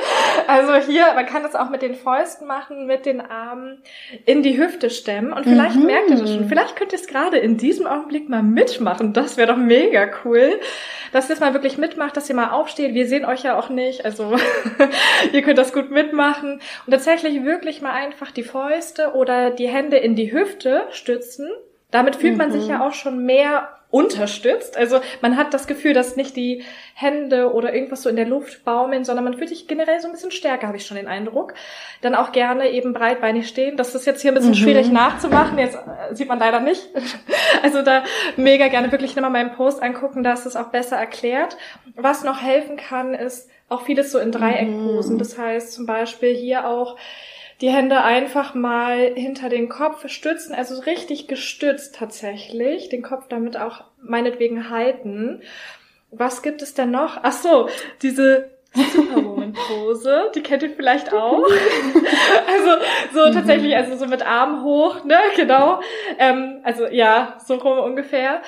also hier, man kann das auch mit den Fäusten machen, mit den Armen in die Hüfte stemmen. Und vielleicht Mhm. merkt ihr das schon. Vielleicht könnt ihr es gerade in diesem Augenblick mal mitmachen. Das wäre doch mega cool. Dass ihr es mal wirklich mitmacht, dass ihr mal aufsteht. Wir sehen euch ja auch nicht. Also ihr könnt das gut mitmachen. Und tatsächlich wirklich mal einfach die Fäuste oder die Hände in die Hüfte stützen. Damit fühlt man sich Mhm. ja auch schon mehr unterstützt. Also man hat das Gefühl, dass nicht die Hände oder irgendwas so in der Luft baumeln, sondern man fühlt sich generell so ein bisschen stärker, habe ich schon den Eindruck. Dann auch gerne eben breitbeinig stehen. Das ist jetzt hier ein bisschen Mhm. schwierig nachzumachen. Jetzt äh, sieht man leider nicht. Also da mega gerne wirklich nochmal meinen Post angucken, da ist es auch besser erklärt. Was noch helfen kann, ist auch vieles so in Dreieckposen. Mhm. Das heißt zum Beispiel hier auch die Hände einfach mal hinter den Kopf stützen, also richtig gestützt tatsächlich, den Kopf damit auch meinetwegen halten. Was gibt es denn noch? Ach so, diese Superwoman-Pose, die kennt ihr vielleicht auch. also so tatsächlich, also so mit Arm hoch, ne, genau. Ähm, also ja, so rum ungefähr.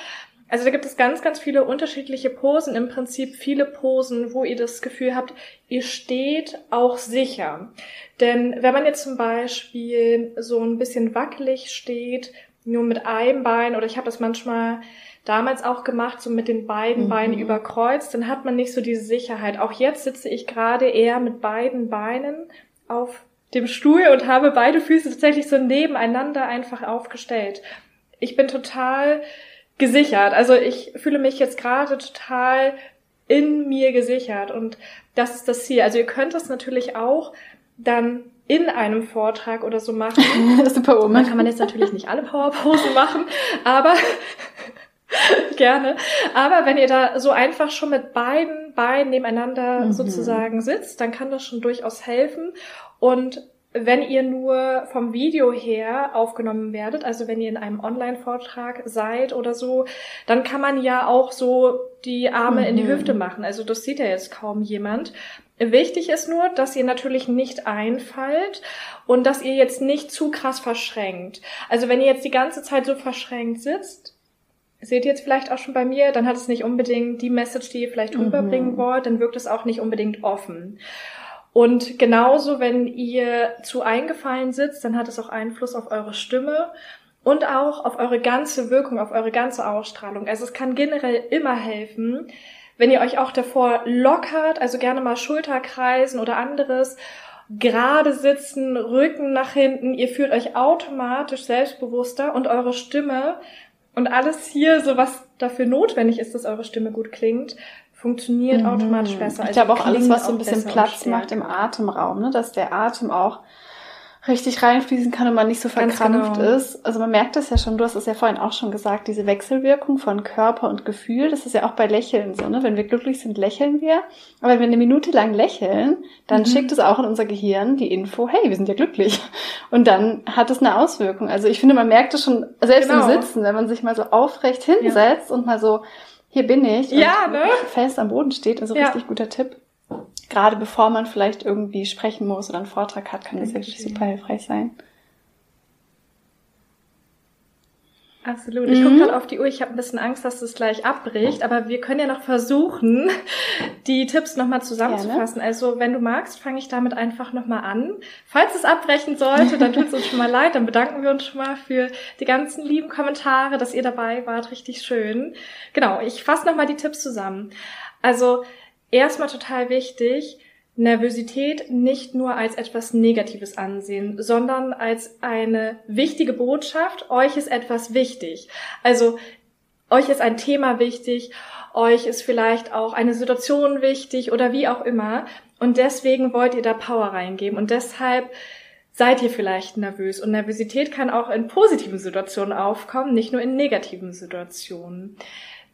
Also da gibt es ganz, ganz viele unterschiedliche Posen, im Prinzip viele Posen, wo ihr das Gefühl habt, ihr steht auch sicher. Denn wenn man jetzt zum Beispiel so ein bisschen wackelig steht, nur mit einem Bein, oder ich habe das manchmal damals auch gemacht, so mit den beiden Mhm. Beinen überkreuzt, dann hat man nicht so diese Sicherheit. Auch jetzt sitze ich gerade eher mit beiden Beinen auf dem Stuhl und habe beide Füße tatsächlich so nebeneinander einfach aufgestellt. Ich bin total gesichert. Also ich fühle mich jetzt gerade total in mir gesichert und das ist das Ziel. Also ihr könnt das natürlich auch dann in einem Vortrag oder so machen. Da Superwoman. kann man jetzt natürlich nicht alle Powerposen machen, aber gerne. Aber wenn ihr da so einfach schon mit beiden Beinen nebeneinander Mhm. sozusagen sitzt, dann kann das schon durchaus helfen. Und wenn ihr nur vom Video her aufgenommen werdet, also wenn ihr in einem Online-Vortrag seid oder so, dann kann man ja auch so die Arme in die Mhm. Hüfte machen. Also das sieht ja jetzt kaum jemand. Wichtig ist nur, dass ihr natürlich nicht einfallt und dass ihr jetzt nicht zu krass verschränkt. Also wenn ihr jetzt die ganze Zeit so verschränkt sitzt, seht ihr jetzt vielleicht auch schon bei mir, dann hat es nicht unbedingt die Message, die ihr vielleicht Mhm. rüberbringen wollt, dann wirkt es auch nicht unbedingt offen. Und genauso, wenn ihr zu eingefallen sitzt, dann hat es auch Einfluss auf eure Stimme und auch auf eure ganze Wirkung, auf eure ganze Ausstrahlung. Also es kann generell immer helfen, wenn ihr euch auch davor lockert, also gerne mal Schulterkreisen oder anderes, gerade sitzen, Rücken nach hinten, ihr fühlt euch automatisch selbstbewusster und eure Stimme und alles hier, so was dafür notwendig ist, dass eure Stimme gut klingt, funktioniert Mhm. automatisch besser. Ich Also glaube auch alles, was so ein bisschen Platz macht im Atemraum, ne? dass der Atem auch richtig reinfließen kann und man nicht so verkrampft genau. ist. Also man merkt das ja schon, du hast es ja vorhin auch schon gesagt, diese Wechselwirkung von Körper und Gefühl, das ist ja auch bei Lächeln so, ne? Wenn wir glücklich sind, lächeln wir. Aber wenn wir eine Minute lang lächeln, dann Mhm. schickt es auch in unser Gehirn die Info, hey, wir sind ja glücklich. Und dann hat es eine Auswirkung. Also ich finde, man merkt es schon selbst Genau. im Sitzen, wenn man sich mal so aufrecht hinsetzt und mal so, hier bin ich. und Ja, ne? fest am Boden steht. Also Ja. richtig guter Tipp. Gerade bevor man vielleicht irgendwie sprechen muss oder einen Vortrag hat, kann das wirklich super hilfreich sein. Absolut. Ich Mhm. gucke gerade auf die Uhr. Ich habe ein bisschen Angst, dass es gleich abbricht, aber wir können ja noch versuchen, die Tipps nochmal zusammenzufassen. Also wenn du magst, fange ich damit einfach nochmal an. Falls es abbrechen sollte, dann tut es uns schon mal leid. Dann bedanken wir uns schon mal für die ganzen lieben Kommentare, dass ihr dabei wart. Richtig schön. Genau, ich fasse nochmal die Tipps zusammen. Also erstmal total wichtig, Nervosität nicht nur als etwas Negatives ansehen, sondern als eine wichtige Botschaft. Euch ist etwas wichtig. Also euch ist ein Thema wichtig, euch ist vielleicht auch eine Situation wichtig oder wie auch immer. Und deswegen wollt ihr da Power reingeben. Und deshalb seid ihr vielleicht nervös. Und Nervosität kann auch in positiven Situationen aufkommen, nicht nur in negativen Situationen.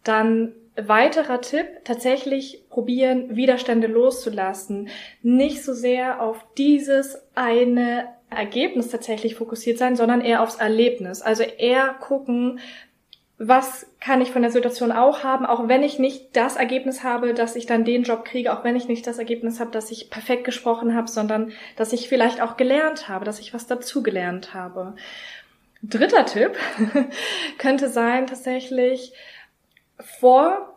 Dann weiterer Tipp, tatsächlich probieren, Widerstände loszulassen. Nicht so sehr auf dieses eine Ergebnis tatsächlich fokussiert sein, sondern eher aufs Erlebnis. Also eher gucken, was kann ich von der Situation auch haben, auch wenn ich nicht das Ergebnis habe, dass ich dann den Job kriege, auch wenn ich nicht das Ergebnis habe, dass ich perfekt gesprochen habe, sondern dass ich vielleicht auch gelernt habe, dass ich was dazugelernt habe. Dritter Tipp könnte sein, tatsächlich vor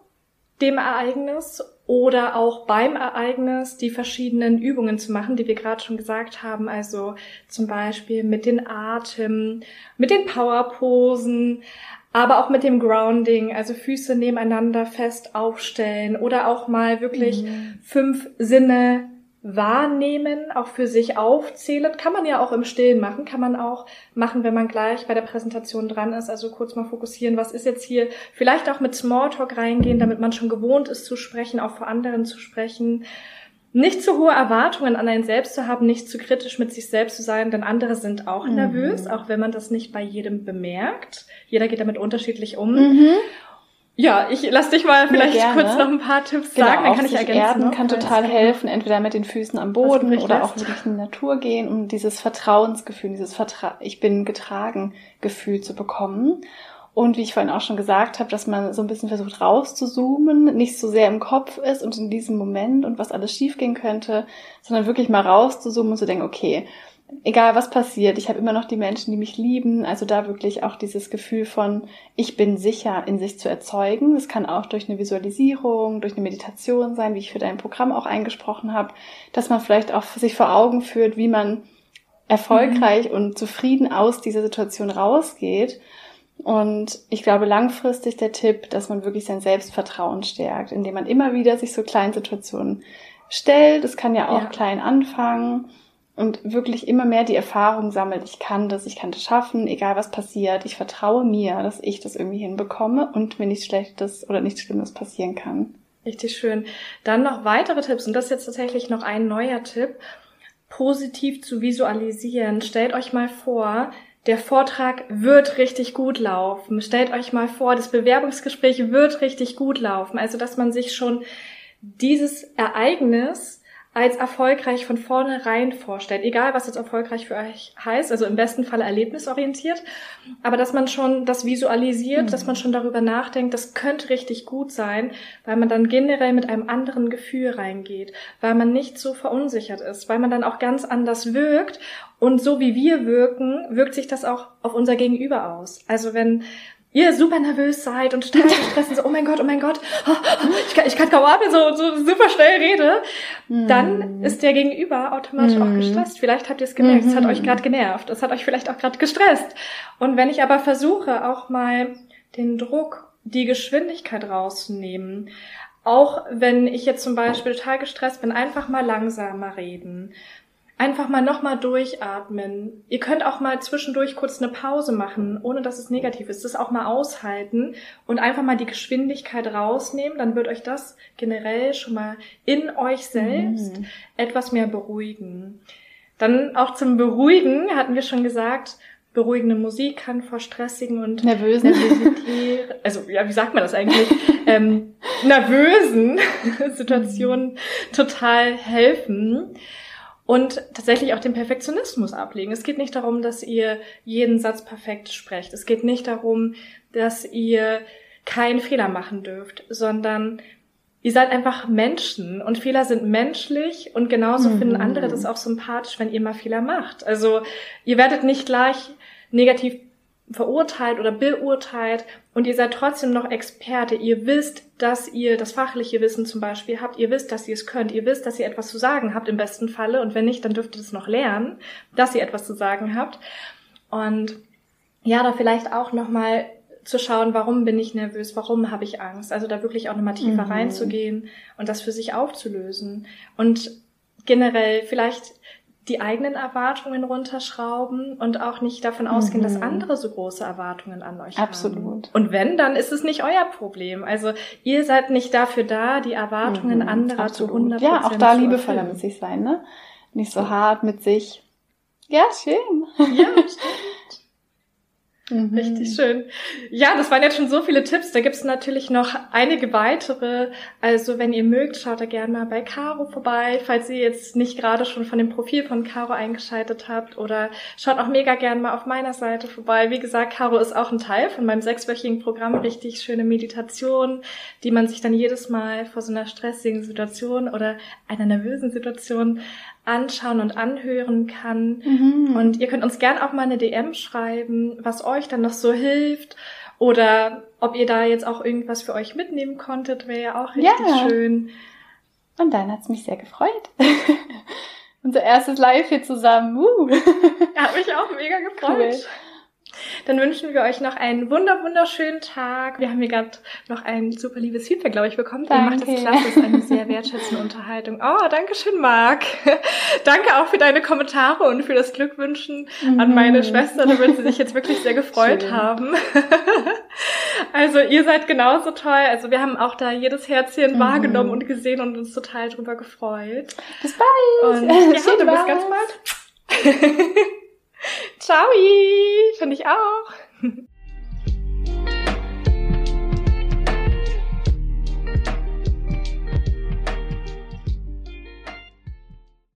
dem Ereignis oder auch beim Ereignis die verschiedenen Übungen zu machen, die wir gerade schon gesagt haben. Also zum Beispiel mit den Atem, mit den Powerposen, aber auch mit dem Grounding, also Füße nebeneinander fest aufstellen oder auch mal wirklich mhm. fünf Sinne wahrnehmen, auch für sich aufzählen. Kann man ja auch im Stillen machen, kann man auch machen, wenn man gleich bei der Präsentation dran ist. Also kurz mal fokussieren, was ist jetzt hier, vielleicht auch mit Smalltalk reingehen, damit man schon gewohnt ist zu sprechen, auch vor anderen zu sprechen nicht zu hohe Erwartungen an einen selbst zu haben, nicht zu kritisch mit sich selbst zu sein, denn andere sind auch mhm. nervös, auch wenn man das nicht bei jedem bemerkt. Jeder geht damit unterschiedlich um. Mhm. Ja, ich lass dich mal vielleicht kurz noch ein paar Tipps genau, sagen, dann kann ich ergänzen. Erden noch, kann total helfen, entweder mit den Füßen am Boden oder auch wirklich in die Natur gehen, um dieses Vertrauensgefühl, dieses Vertra ich bin getragen Gefühl zu bekommen. Und wie ich vorhin auch schon gesagt habe, dass man so ein bisschen versucht rauszuzoomen, nicht so sehr im Kopf ist und in diesem Moment und was alles schiefgehen könnte, sondern wirklich mal rauszuzoomen und zu denken, okay, egal was passiert, ich habe immer noch die Menschen, die mich lieben. Also da wirklich auch dieses Gefühl von, ich bin sicher in sich zu erzeugen. Das kann auch durch eine Visualisierung, durch eine Meditation sein, wie ich für dein Programm auch eingesprochen habe, dass man vielleicht auch sich vor Augen führt, wie man erfolgreich mhm. und zufrieden aus dieser Situation rausgeht und ich glaube langfristig der Tipp, dass man wirklich sein Selbstvertrauen stärkt, indem man immer wieder sich so kleinen Situationen stellt. Es kann ja auch ja. klein anfangen und wirklich immer mehr die Erfahrung sammelt, ich kann das, ich kann das schaffen, egal was passiert. Ich vertraue mir, dass ich das irgendwie hinbekomme und mir nichts Schlechtes oder nichts Schlimmes passieren kann. Richtig schön. Dann noch weitere Tipps und das ist jetzt tatsächlich noch ein neuer Tipp positiv zu visualisieren. Stellt euch mal vor, der Vortrag wird richtig gut laufen. Stellt euch mal vor, das Bewerbungsgespräch wird richtig gut laufen. Also, dass man sich schon dieses Ereignis als erfolgreich von vornherein vorstellt. Egal, was jetzt erfolgreich für euch heißt, also im besten Fall erlebnisorientiert, aber dass man schon das visualisiert, mhm. dass man schon darüber nachdenkt, das könnte richtig gut sein, weil man dann generell mit einem anderen Gefühl reingeht, weil man nicht so verunsichert ist, weil man dann auch ganz anders wirkt und so wie wir wirken, wirkt sich das auch auf unser Gegenüber aus. Also wenn ihr super nervös seid und total gestresst so, oh mein Gott, oh mein Gott, ich kann, ich kann kaum atmen, so, so super schnell rede, mhm. dann ist der Gegenüber automatisch mhm. auch gestresst. Vielleicht habt ihr es gemerkt, es mhm. hat euch gerade genervt, es hat euch vielleicht auch gerade gestresst. Und wenn ich aber versuche, auch mal den Druck, die Geschwindigkeit rauszunehmen, auch wenn ich jetzt zum Beispiel total gestresst bin, einfach mal langsamer reden Einfach mal nochmal durchatmen. Ihr könnt auch mal zwischendurch kurz eine Pause machen, ohne dass es negativ ist. Das auch mal aushalten und einfach mal die Geschwindigkeit rausnehmen. Dann wird euch das generell schon mal in euch selbst mhm. etwas mehr beruhigen. Dann auch zum Beruhigen hatten wir schon gesagt, beruhigende Musik kann vor stressigen und nervösen, also ja, wie sagt man das eigentlich, ähm, nervösen Situationen total helfen und tatsächlich auch den Perfektionismus ablegen. Es geht nicht darum, dass ihr jeden Satz perfekt sprecht. Es geht nicht darum, dass ihr keinen Fehler machen dürft, sondern ihr seid einfach Menschen und Fehler sind menschlich und genauso mhm. finden andere das auch sympathisch, wenn ihr mal Fehler macht. Also ihr werdet nicht gleich negativ verurteilt oder beurteilt und ihr seid trotzdem noch Experte. Ihr wisst, dass ihr das fachliche Wissen zum Beispiel habt. Ihr wisst, dass ihr es könnt. Ihr wisst, dass ihr etwas zu sagen habt im besten Falle. Und wenn nicht, dann dürft ihr es noch lernen, dass ihr etwas zu sagen habt. Und ja, da vielleicht auch nochmal zu schauen, warum bin ich nervös, warum habe ich Angst. Also da wirklich auch nochmal tiefer mhm. reinzugehen und das für sich aufzulösen. Und generell vielleicht die eigenen Erwartungen runterschrauben und auch nicht davon ausgehen, mhm. dass andere so große Erwartungen an euch Absolut. haben. Absolut. Und wenn, dann ist es nicht euer Problem. Also ihr seid nicht dafür da, die Erwartungen mhm. anderer Absolut. zu 100 Ja, auch da liebevoller mit sich sein, ne? Nicht so hart mit sich. Ja, schön. Ja, stimmt. Mhm. Richtig schön. Ja, das waren jetzt schon so viele Tipps. Da gibt es natürlich noch einige weitere. Also wenn ihr mögt, schaut da gerne mal bei Caro vorbei, falls ihr jetzt nicht gerade schon von dem Profil von Caro eingeschaltet habt. Oder schaut auch mega gerne mal auf meiner Seite vorbei. Wie gesagt, Caro ist auch ein Teil von meinem sechswöchigen Programm. Richtig schöne Meditation, die man sich dann jedes Mal vor so einer stressigen Situation oder einer nervösen Situation anschauen und anhören kann. Mhm. Und ihr könnt uns gern auch mal eine DM schreiben, was euch dann noch so hilft oder ob ihr da jetzt auch irgendwas für euch mitnehmen konntet, wäre ja auch richtig ja. schön. Und dann hat's mich sehr gefreut. Unser erstes Live hier zusammen. Uh. Hat mich auch mega gefreut. Cool. Dann wünschen wir euch noch einen wunder wunderschönen Tag. Wir haben hier gerade noch ein super liebes Feedback, glaube ich, bekommen. Danke. Ihr macht das klasse, ist eine sehr wertschätzende Unterhaltung. Oh, danke schön, Marc. danke auch für deine Kommentare und für das Glückwünschen mhm. an meine Schwester. Da wird sie sich jetzt wirklich sehr gefreut schön. haben. also ihr seid genauso toll. Also wir haben auch da jedes Herzchen mhm. wahrgenommen und gesehen und uns total drüber gefreut. Bis bald. Und ja, du bis ganz bald. Ciao, finde ich auch.